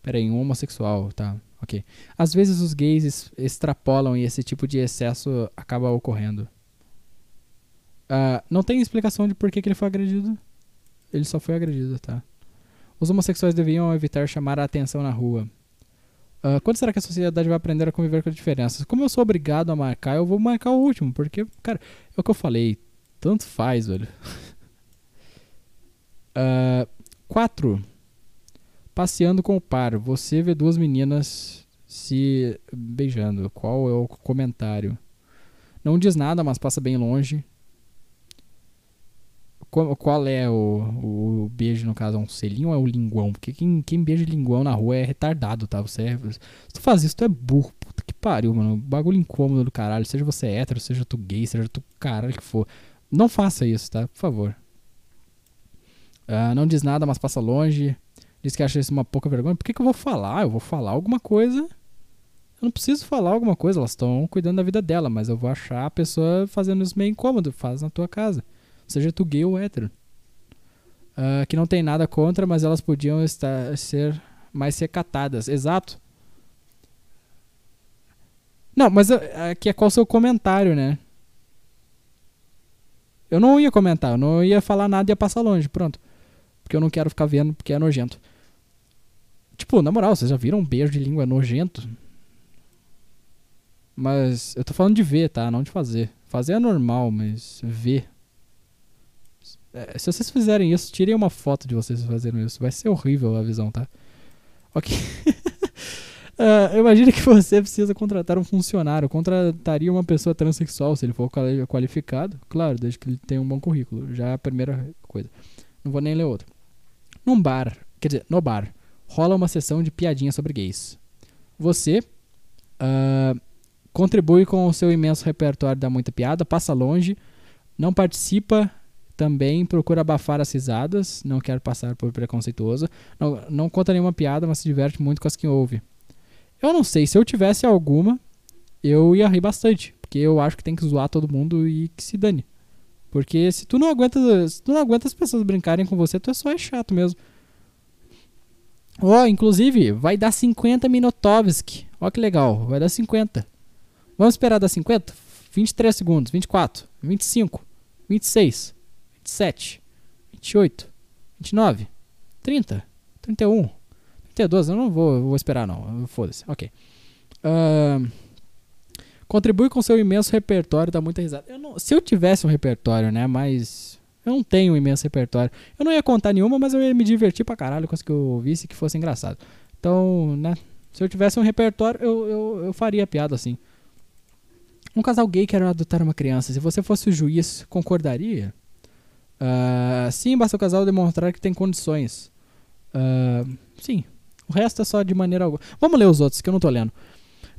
Peraí, um homossexual, tá. Ok. Às vezes os gays extrapolam e esse tipo de excesso acaba ocorrendo. Ah, não tem explicação de por que, que ele foi agredido. Ele só foi agredido, tá. Os homossexuais deviam evitar chamar a atenção na rua. Ah, quando será que a sociedade vai aprender a conviver com as diferenças? Como eu sou obrigado a marcar, eu vou marcar o último, porque, cara, é o que eu falei. Tanto faz, velho. 4. Passeando com o par. Você vê duas meninas se beijando. Qual é o comentário? Não diz nada, mas passa bem longe. Qual, é o, o beijo, no caso? É um selinho ou é o linguão? Porque quem, quem beija linguão na rua é retardado, tá? Você é, se tu faz isso, tu é burro. Puta que pariu, mano. Bagulho incômodo do caralho. Seja você hétero, seja tu gay, seja tu caralho que for. Não faça isso, tá? Por favor. Ah, não diz nada, mas passa longe. Diz que acha isso uma pouca vergonha. Por que, que eu vou falar? Eu vou falar alguma coisa. Eu não preciso falar alguma coisa. Elas estão cuidando da vida dela, mas eu vou achar a pessoa fazendo isso meio incômodo. Faz na tua casa. Seja tu gay ou hétero. Ah, que não tem nada contra, mas elas podiam estar, ser mais recatadas. Exato. Não, mas ah, aqui é qual o seu comentário, né? Eu não ia comentar, eu não ia falar nada e ia passar longe, pronto. Porque eu não quero ficar vendo, porque é nojento. Tipo, na moral, vocês já viram um beijo de língua nojento? Mas eu tô falando de ver, tá? Não de fazer. Fazer é normal, mas ver. É, se vocês fizerem isso, tirem uma foto de vocês fazendo isso. Vai ser horrível a visão, tá? Ok. Ah, Imagina que você precisa contratar um funcionário. Contrataria uma pessoa transexual se ele for quali- qualificado. Claro, desde que ele tenha um bom currículo. Já é a primeira coisa. Não vou nem ler outro. Num bar, quer dizer, no bar, rola uma sessão de piadinha sobre gays. Você ah, contribui com o seu imenso repertório da muita piada, passa longe, não participa também, procura abafar as risadas, não quer passar por preconceituoso, não, não conta nenhuma piada, mas se diverte muito com as que ouve. Eu não sei, se eu tivesse alguma, eu ia rir bastante, porque eu acho que tem que zoar todo mundo e que se dane. Porque se tu não aguenta, se tu não aguenta as pessoas brincarem com você, tu é só é chato mesmo. Ó, inclusive, vai dar 50 Minotovski. Ó que legal, vai dar 50. Vamos esperar dar 50? 23 segundos, 24, 25, 26, 27, 28, 29, 30, 31, 32. Eu não vou, vou esperar, não. Foda-se. Ok. Ahn, contribui com seu imenso repertório, dá muita risada. Eu não- se eu tivesse um repertório, né? Mas eu não tenho um imenso repertório. Eu não ia contar nenhuma, mas eu ia me divertir pra caralho com as que eu ouvisse que fosse engraçado. Então, né? Se eu tivesse um repertório, eu, eu, eu faria piada assim. Um casal gay quer adotar uma criança. Se você fosse o juiz, concordaria? Ah, sim, basta o casal demonstrar que tem condições. Ah, sim. O resto é só de maneira alguma. Vamos ler os outros, que eu não tô lendo.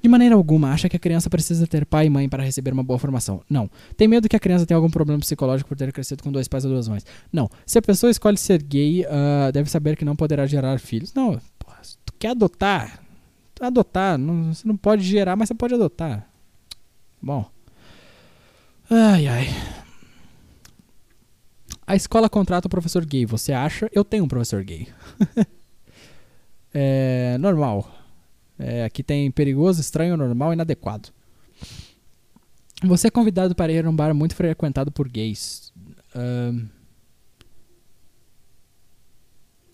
De maneira alguma, acha que a criança precisa ter pai e mãe para receber uma boa formação. Não. Tem medo que a criança tenha algum problema psicológico por ter crescido com dois pais ou duas mães. Não. Se a pessoa escolhe ser gay, ah, deve saber que não poderá gerar filhos. Não. Porra, se tu quer adotar, adotar. Não, você não pode gerar, mas você pode adotar. Bom. Ai, ai. A escola contrata o professor gay. Você acha? Eu tenho um professor gay. é normal. É, aqui tem perigoso, estranho, normal e inadequado. Você é convidado para ir a um bar muito frequentado por gays.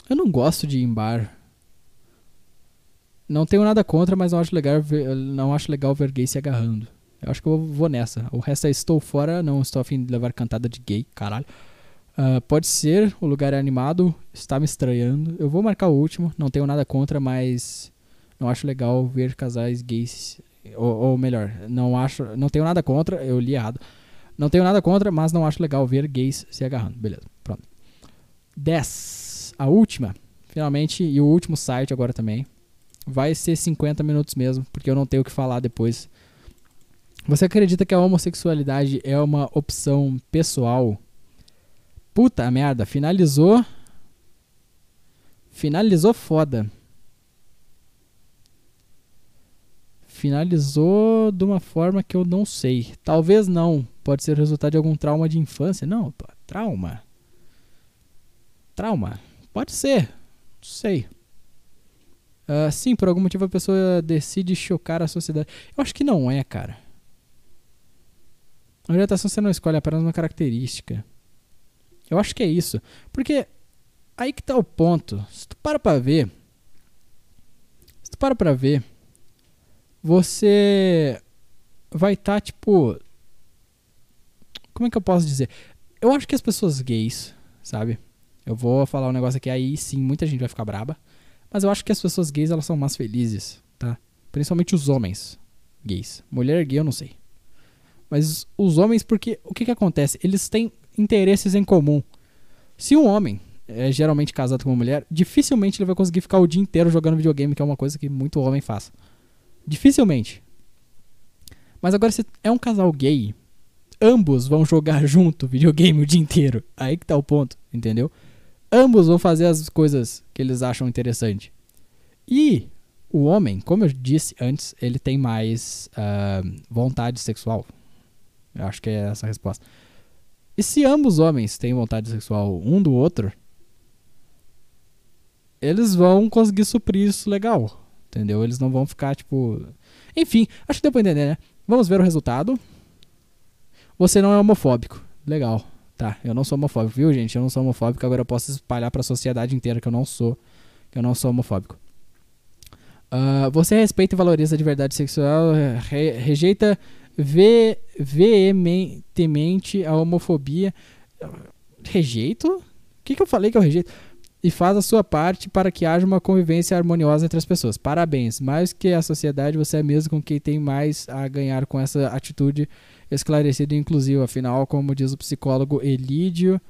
Eu não gosto de ir em bar. Não tenho nada contra, mas não acho legal ver, não acho legal ver gay se agarrando. Eu acho que eu vou nessa. O resto é estou fora, não estou afim de levar cantada de gay, caralho. Ah, pode ser, o lugar é animado, está me estranhando. Eu vou marcar o último, não tenho nada contra, mas não acho legal ver casais gays. Ou, ou melhor, não acho, não tenho nada contra, eu li errado. Não tenho nada contra, mas não acho legal ver gays se agarrando. Beleza, pronto. 10. A última, finalmente, e o último site agora também. Vai ser 50 minutos mesmo, porque eu não tenho o que falar depois. Você acredita que a homossexualidade é uma opção pessoal? Puta merda, finalizou. Finalizou foda. Finalizou de uma forma que eu não sei. Talvez não. Pode ser resultado de algum trauma de infância. Não, trauma. Trauma. Pode ser. Não sei. Ah, sim, por algum motivo a pessoa decide chocar a sociedade. Eu acho que não é, cara. A orientação você não escolhe é apenas uma característica. Eu acho que é isso. Porque aí que tá o ponto. Se tu para pra ver. Se tu para pra ver. Você vai estar, tipo. Como é que eu posso dizer? Eu acho que as pessoas gays, sabe? Eu vou falar um negócio aqui, aí sim, muita gente vai ficar braba. Mas eu acho que as pessoas gays, elas são mais felizes, tá? Principalmente os homens gays. Mulher gay, eu não sei. Mas os homens, porque o que que acontece? Eles têm interesses em comum. Se um homem é geralmente casado com uma mulher, dificilmente ele vai conseguir ficar o dia inteiro jogando videogame, que é uma coisa que muito homem faz. Dificilmente. Mas agora se é um casal gay, ambos vão jogar junto videogame o dia inteiro. Aí que tá o ponto, entendeu? Ambos vão fazer as coisas que eles acham interessante. E o homem, como eu disse antes, ele tem mais ah, vontade sexual. Eu acho que é essa a resposta. E se ambos homens têm vontade sexual um do outro, eles vão conseguir suprir isso legal. Entendeu? Eles não vão ficar, tipo. Enfim, acho que deu pra entender, né? Vamos ver o resultado. Você não é homofóbico. Legal. Tá, eu não sou homofóbico, viu, gente? Eu não sou homofóbico, agora eu posso espalhar pra sociedade inteira que eu não sou. Que eu não sou homofóbico. Ah, você respeita e valoriza a liberdade sexual, re- rejeita ve- veementemente a homofobia. Rejeito? O que, que eu falei que eu rejeito? E faz a sua parte para que haja uma convivência harmoniosa entre as pessoas. Parabéns. Mais que a sociedade, você é mesmo com quem tem mais a ganhar com essa atitude esclarecida e inclusiva. Afinal, como diz o psicólogo Elídio,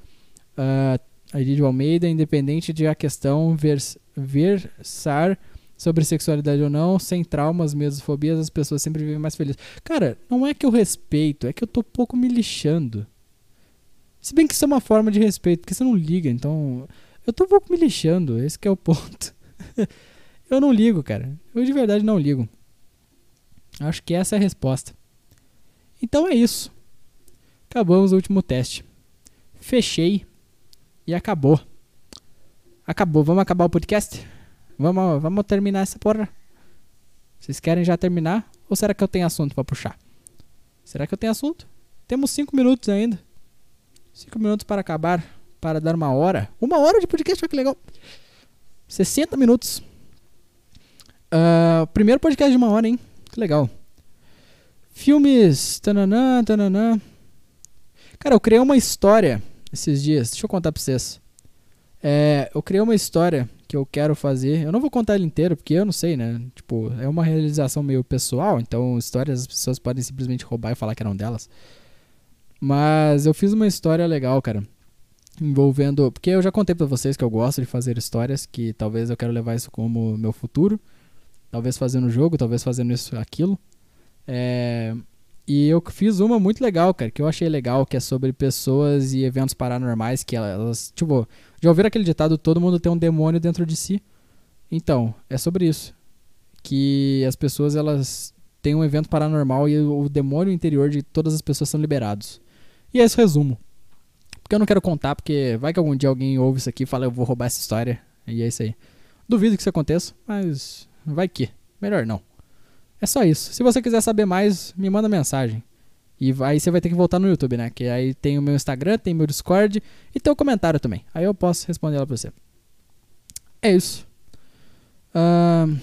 ah, Elídio Almeida, independente de a questão vers- versar sobre sexualidade ou não, sem traumas, medos, fobias, as pessoas sempre vivem mais felizes. Cara, não é que eu respeito, é que eu tô pouco me lixando. Se bem que isso é uma forma de respeito, porque você não liga, então. Eu tô um pouco me lixando, esse é o ponto. eu não ligo, cara. Eu de verdade não ligo. Acho que essa é a resposta. Então é isso. Acabamos o último teste. Fechei e acabou. Acabou. Vamos acabar o podcast? Vamos, vamos terminar essa porra. Vocês querem já terminar? Ou será que eu tenho assunto pra puxar? Será que eu tenho assunto? Temos cinco minutos ainda. Cinco minutos para acabar. Para dar uma hora. Uma hora de podcast, olha que legal. 60 minutos. Ah, primeiro podcast de uma hora, hein? Que legal. Filmes. Tananã, tananã. Cara, eu criei uma história esses dias. Deixa eu contar pra vocês. É, eu criei uma história que eu quero fazer. Eu não vou contar ele inteiro, porque eu não sei, né? Tipo, é uma realização meio pessoal, então histórias as pessoas podem simplesmente roubar e falar que eram delas. Mas eu fiz uma história legal, cara. Envolvendo. Porque eu já contei pra vocês que eu gosto de fazer histórias, que talvez eu quero levar isso como meu futuro. Talvez fazendo jogo, talvez fazendo isso, aquilo. É, e eu fiz uma muito legal, cara, que eu achei legal, que é sobre pessoas e eventos paranormais, que elas, tipo, já ouviram aquele ditado, todo mundo tem um demônio dentro de si? Então, é sobre isso. Que as pessoas, elas têm um evento paranormal e o, o demônio interior de todas as pessoas são liberados. E é esse o resumo. Porque eu não quero contar, porque vai que algum dia alguém ouve isso aqui e fala, eu vou roubar essa história. E é isso aí. Duvido que isso aconteça, mas vai que. Melhor não. É só isso. Se você quiser saber mais, me manda mensagem. E aí você vai ter que voltar no YouTube, né? Que aí tem o meu Instagram, tem o meu Discord e tem o comentário também. Aí eu posso responder lá pra você. É isso. O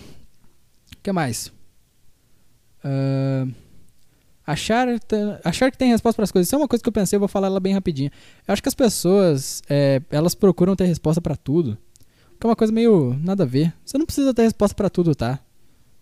que mais? Ahn, achar, achar que tem resposta para as coisas. Isso é uma coisa que eu pensei, eu vou falar ela bem rapidinho. Eu acho que as pessoas, é, elas procuram ter resposta pra tudo. Que é uma coisa meio nada a ver. Você não precisa ter resposta pra tudo, tá?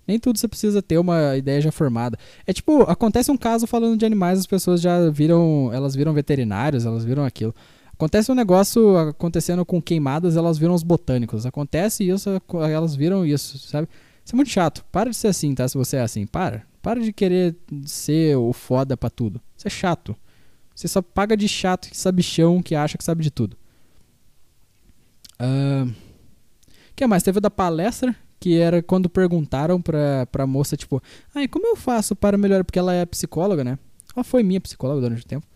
Nem tudo você precisa ter uma ideia já formada. É tipo, acontece um caso falando de animais, as pessoas já viram, elas viram veterinários, elas viram aquilo. Acontece um negócio acontecendo com queimadas, elas viram os botânicos. Acontece isso, elas viram isso, sabe? Isso é muito chato. Para de ser assim, tá? Se você é assim, para. Para de querer ser o foda pra tudo. Isso é chato. Você só paga de chato e sabichão que acha que sabe de tudo. O que mais? Teve da palestra, que era quando perguntaram pra, pra moça, tipo, ai, como eu faço para melhorar? Porque ela é psicóloga, né? Ela foi minha psicóloga durante o tempo.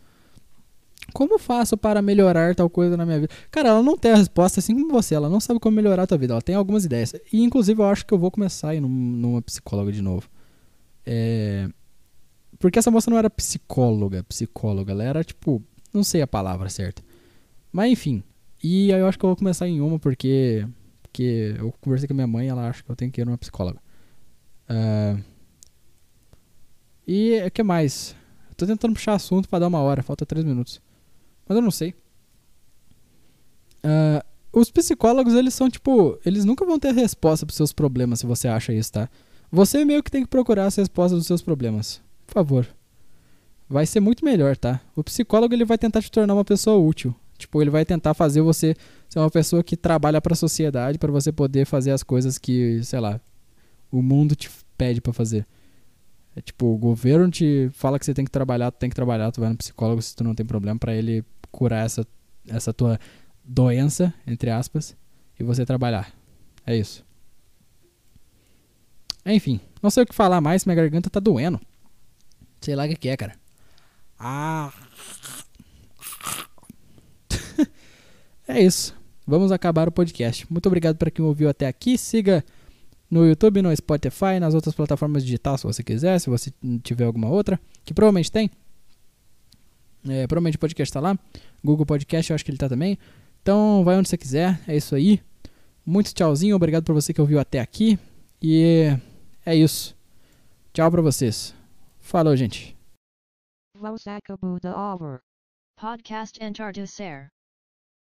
Como faço para melhorar tal coisa na minha vida? Cara, ela não tem a resposta assim como você. Ela não sabe como melhorar a tua vida. Ela tem algumas ideias. E, inclusive, eu acho que eu vou começar a ir num- numa psicóloga de novo. É... Porque essa moça não era psicóloga, psicóloga. Ela era, tipo, não sei a palavra certa. Mas, enfim. E aí eu acho que eu vou começar em uma porque... Porque eu conversei com a minha mãe ela acha que eu tenho que ir numa psicóloga. Ah, E o que mais? Eu tô tentando puxar assunto pra dar uma hora. Falta três minutos. Mas eu não sei. Ah, os psicólogos, eles são tipo. Eles nunca vão ter resposta pros seus problemas se você acha isso, tá? Você meio que tem que procurar as respostas dos seus problemas. Por favor. Vai ser muito melhor, tá? O psicólogo ele vai tentar te tornar uma pessoa útil. Tipo, ele vai tentar fazer você ser uma pessoa que trabalha pra sociedade pra você poder fazer as coisas que, sei lá, o mundo te pede pra fazer. É tipo, o governo te fala que você tem que trabalhar, tu tem que trabalhar, tu vai no psicólogo se tu não tem problema pra ele curar essa essa tua doença, entre aspas, e você trabalhar. É isso. Enfim, não sei o que falar mais, minha garganta tá doendo. Sei lá o que que é, cara. Ah. é isso. Vamos acabar o podcast. Muito obrigado para quem ouviu até aqui. Siga no YouTube, no Spotify, nas outras plataformas digitais, se você quiser, se você tiver alguma outra, que provavelmente tem. É, provavelmente o podcast tá lá. Google Podcast, eu acho que ele tá também. Então, vai onde você quiser. É isso aí. Muito tchauzinho. Obrigado por você que ouviu até aqui. E é isso. Tchau pra vocês. Falou, gente. Podcast Entardecer.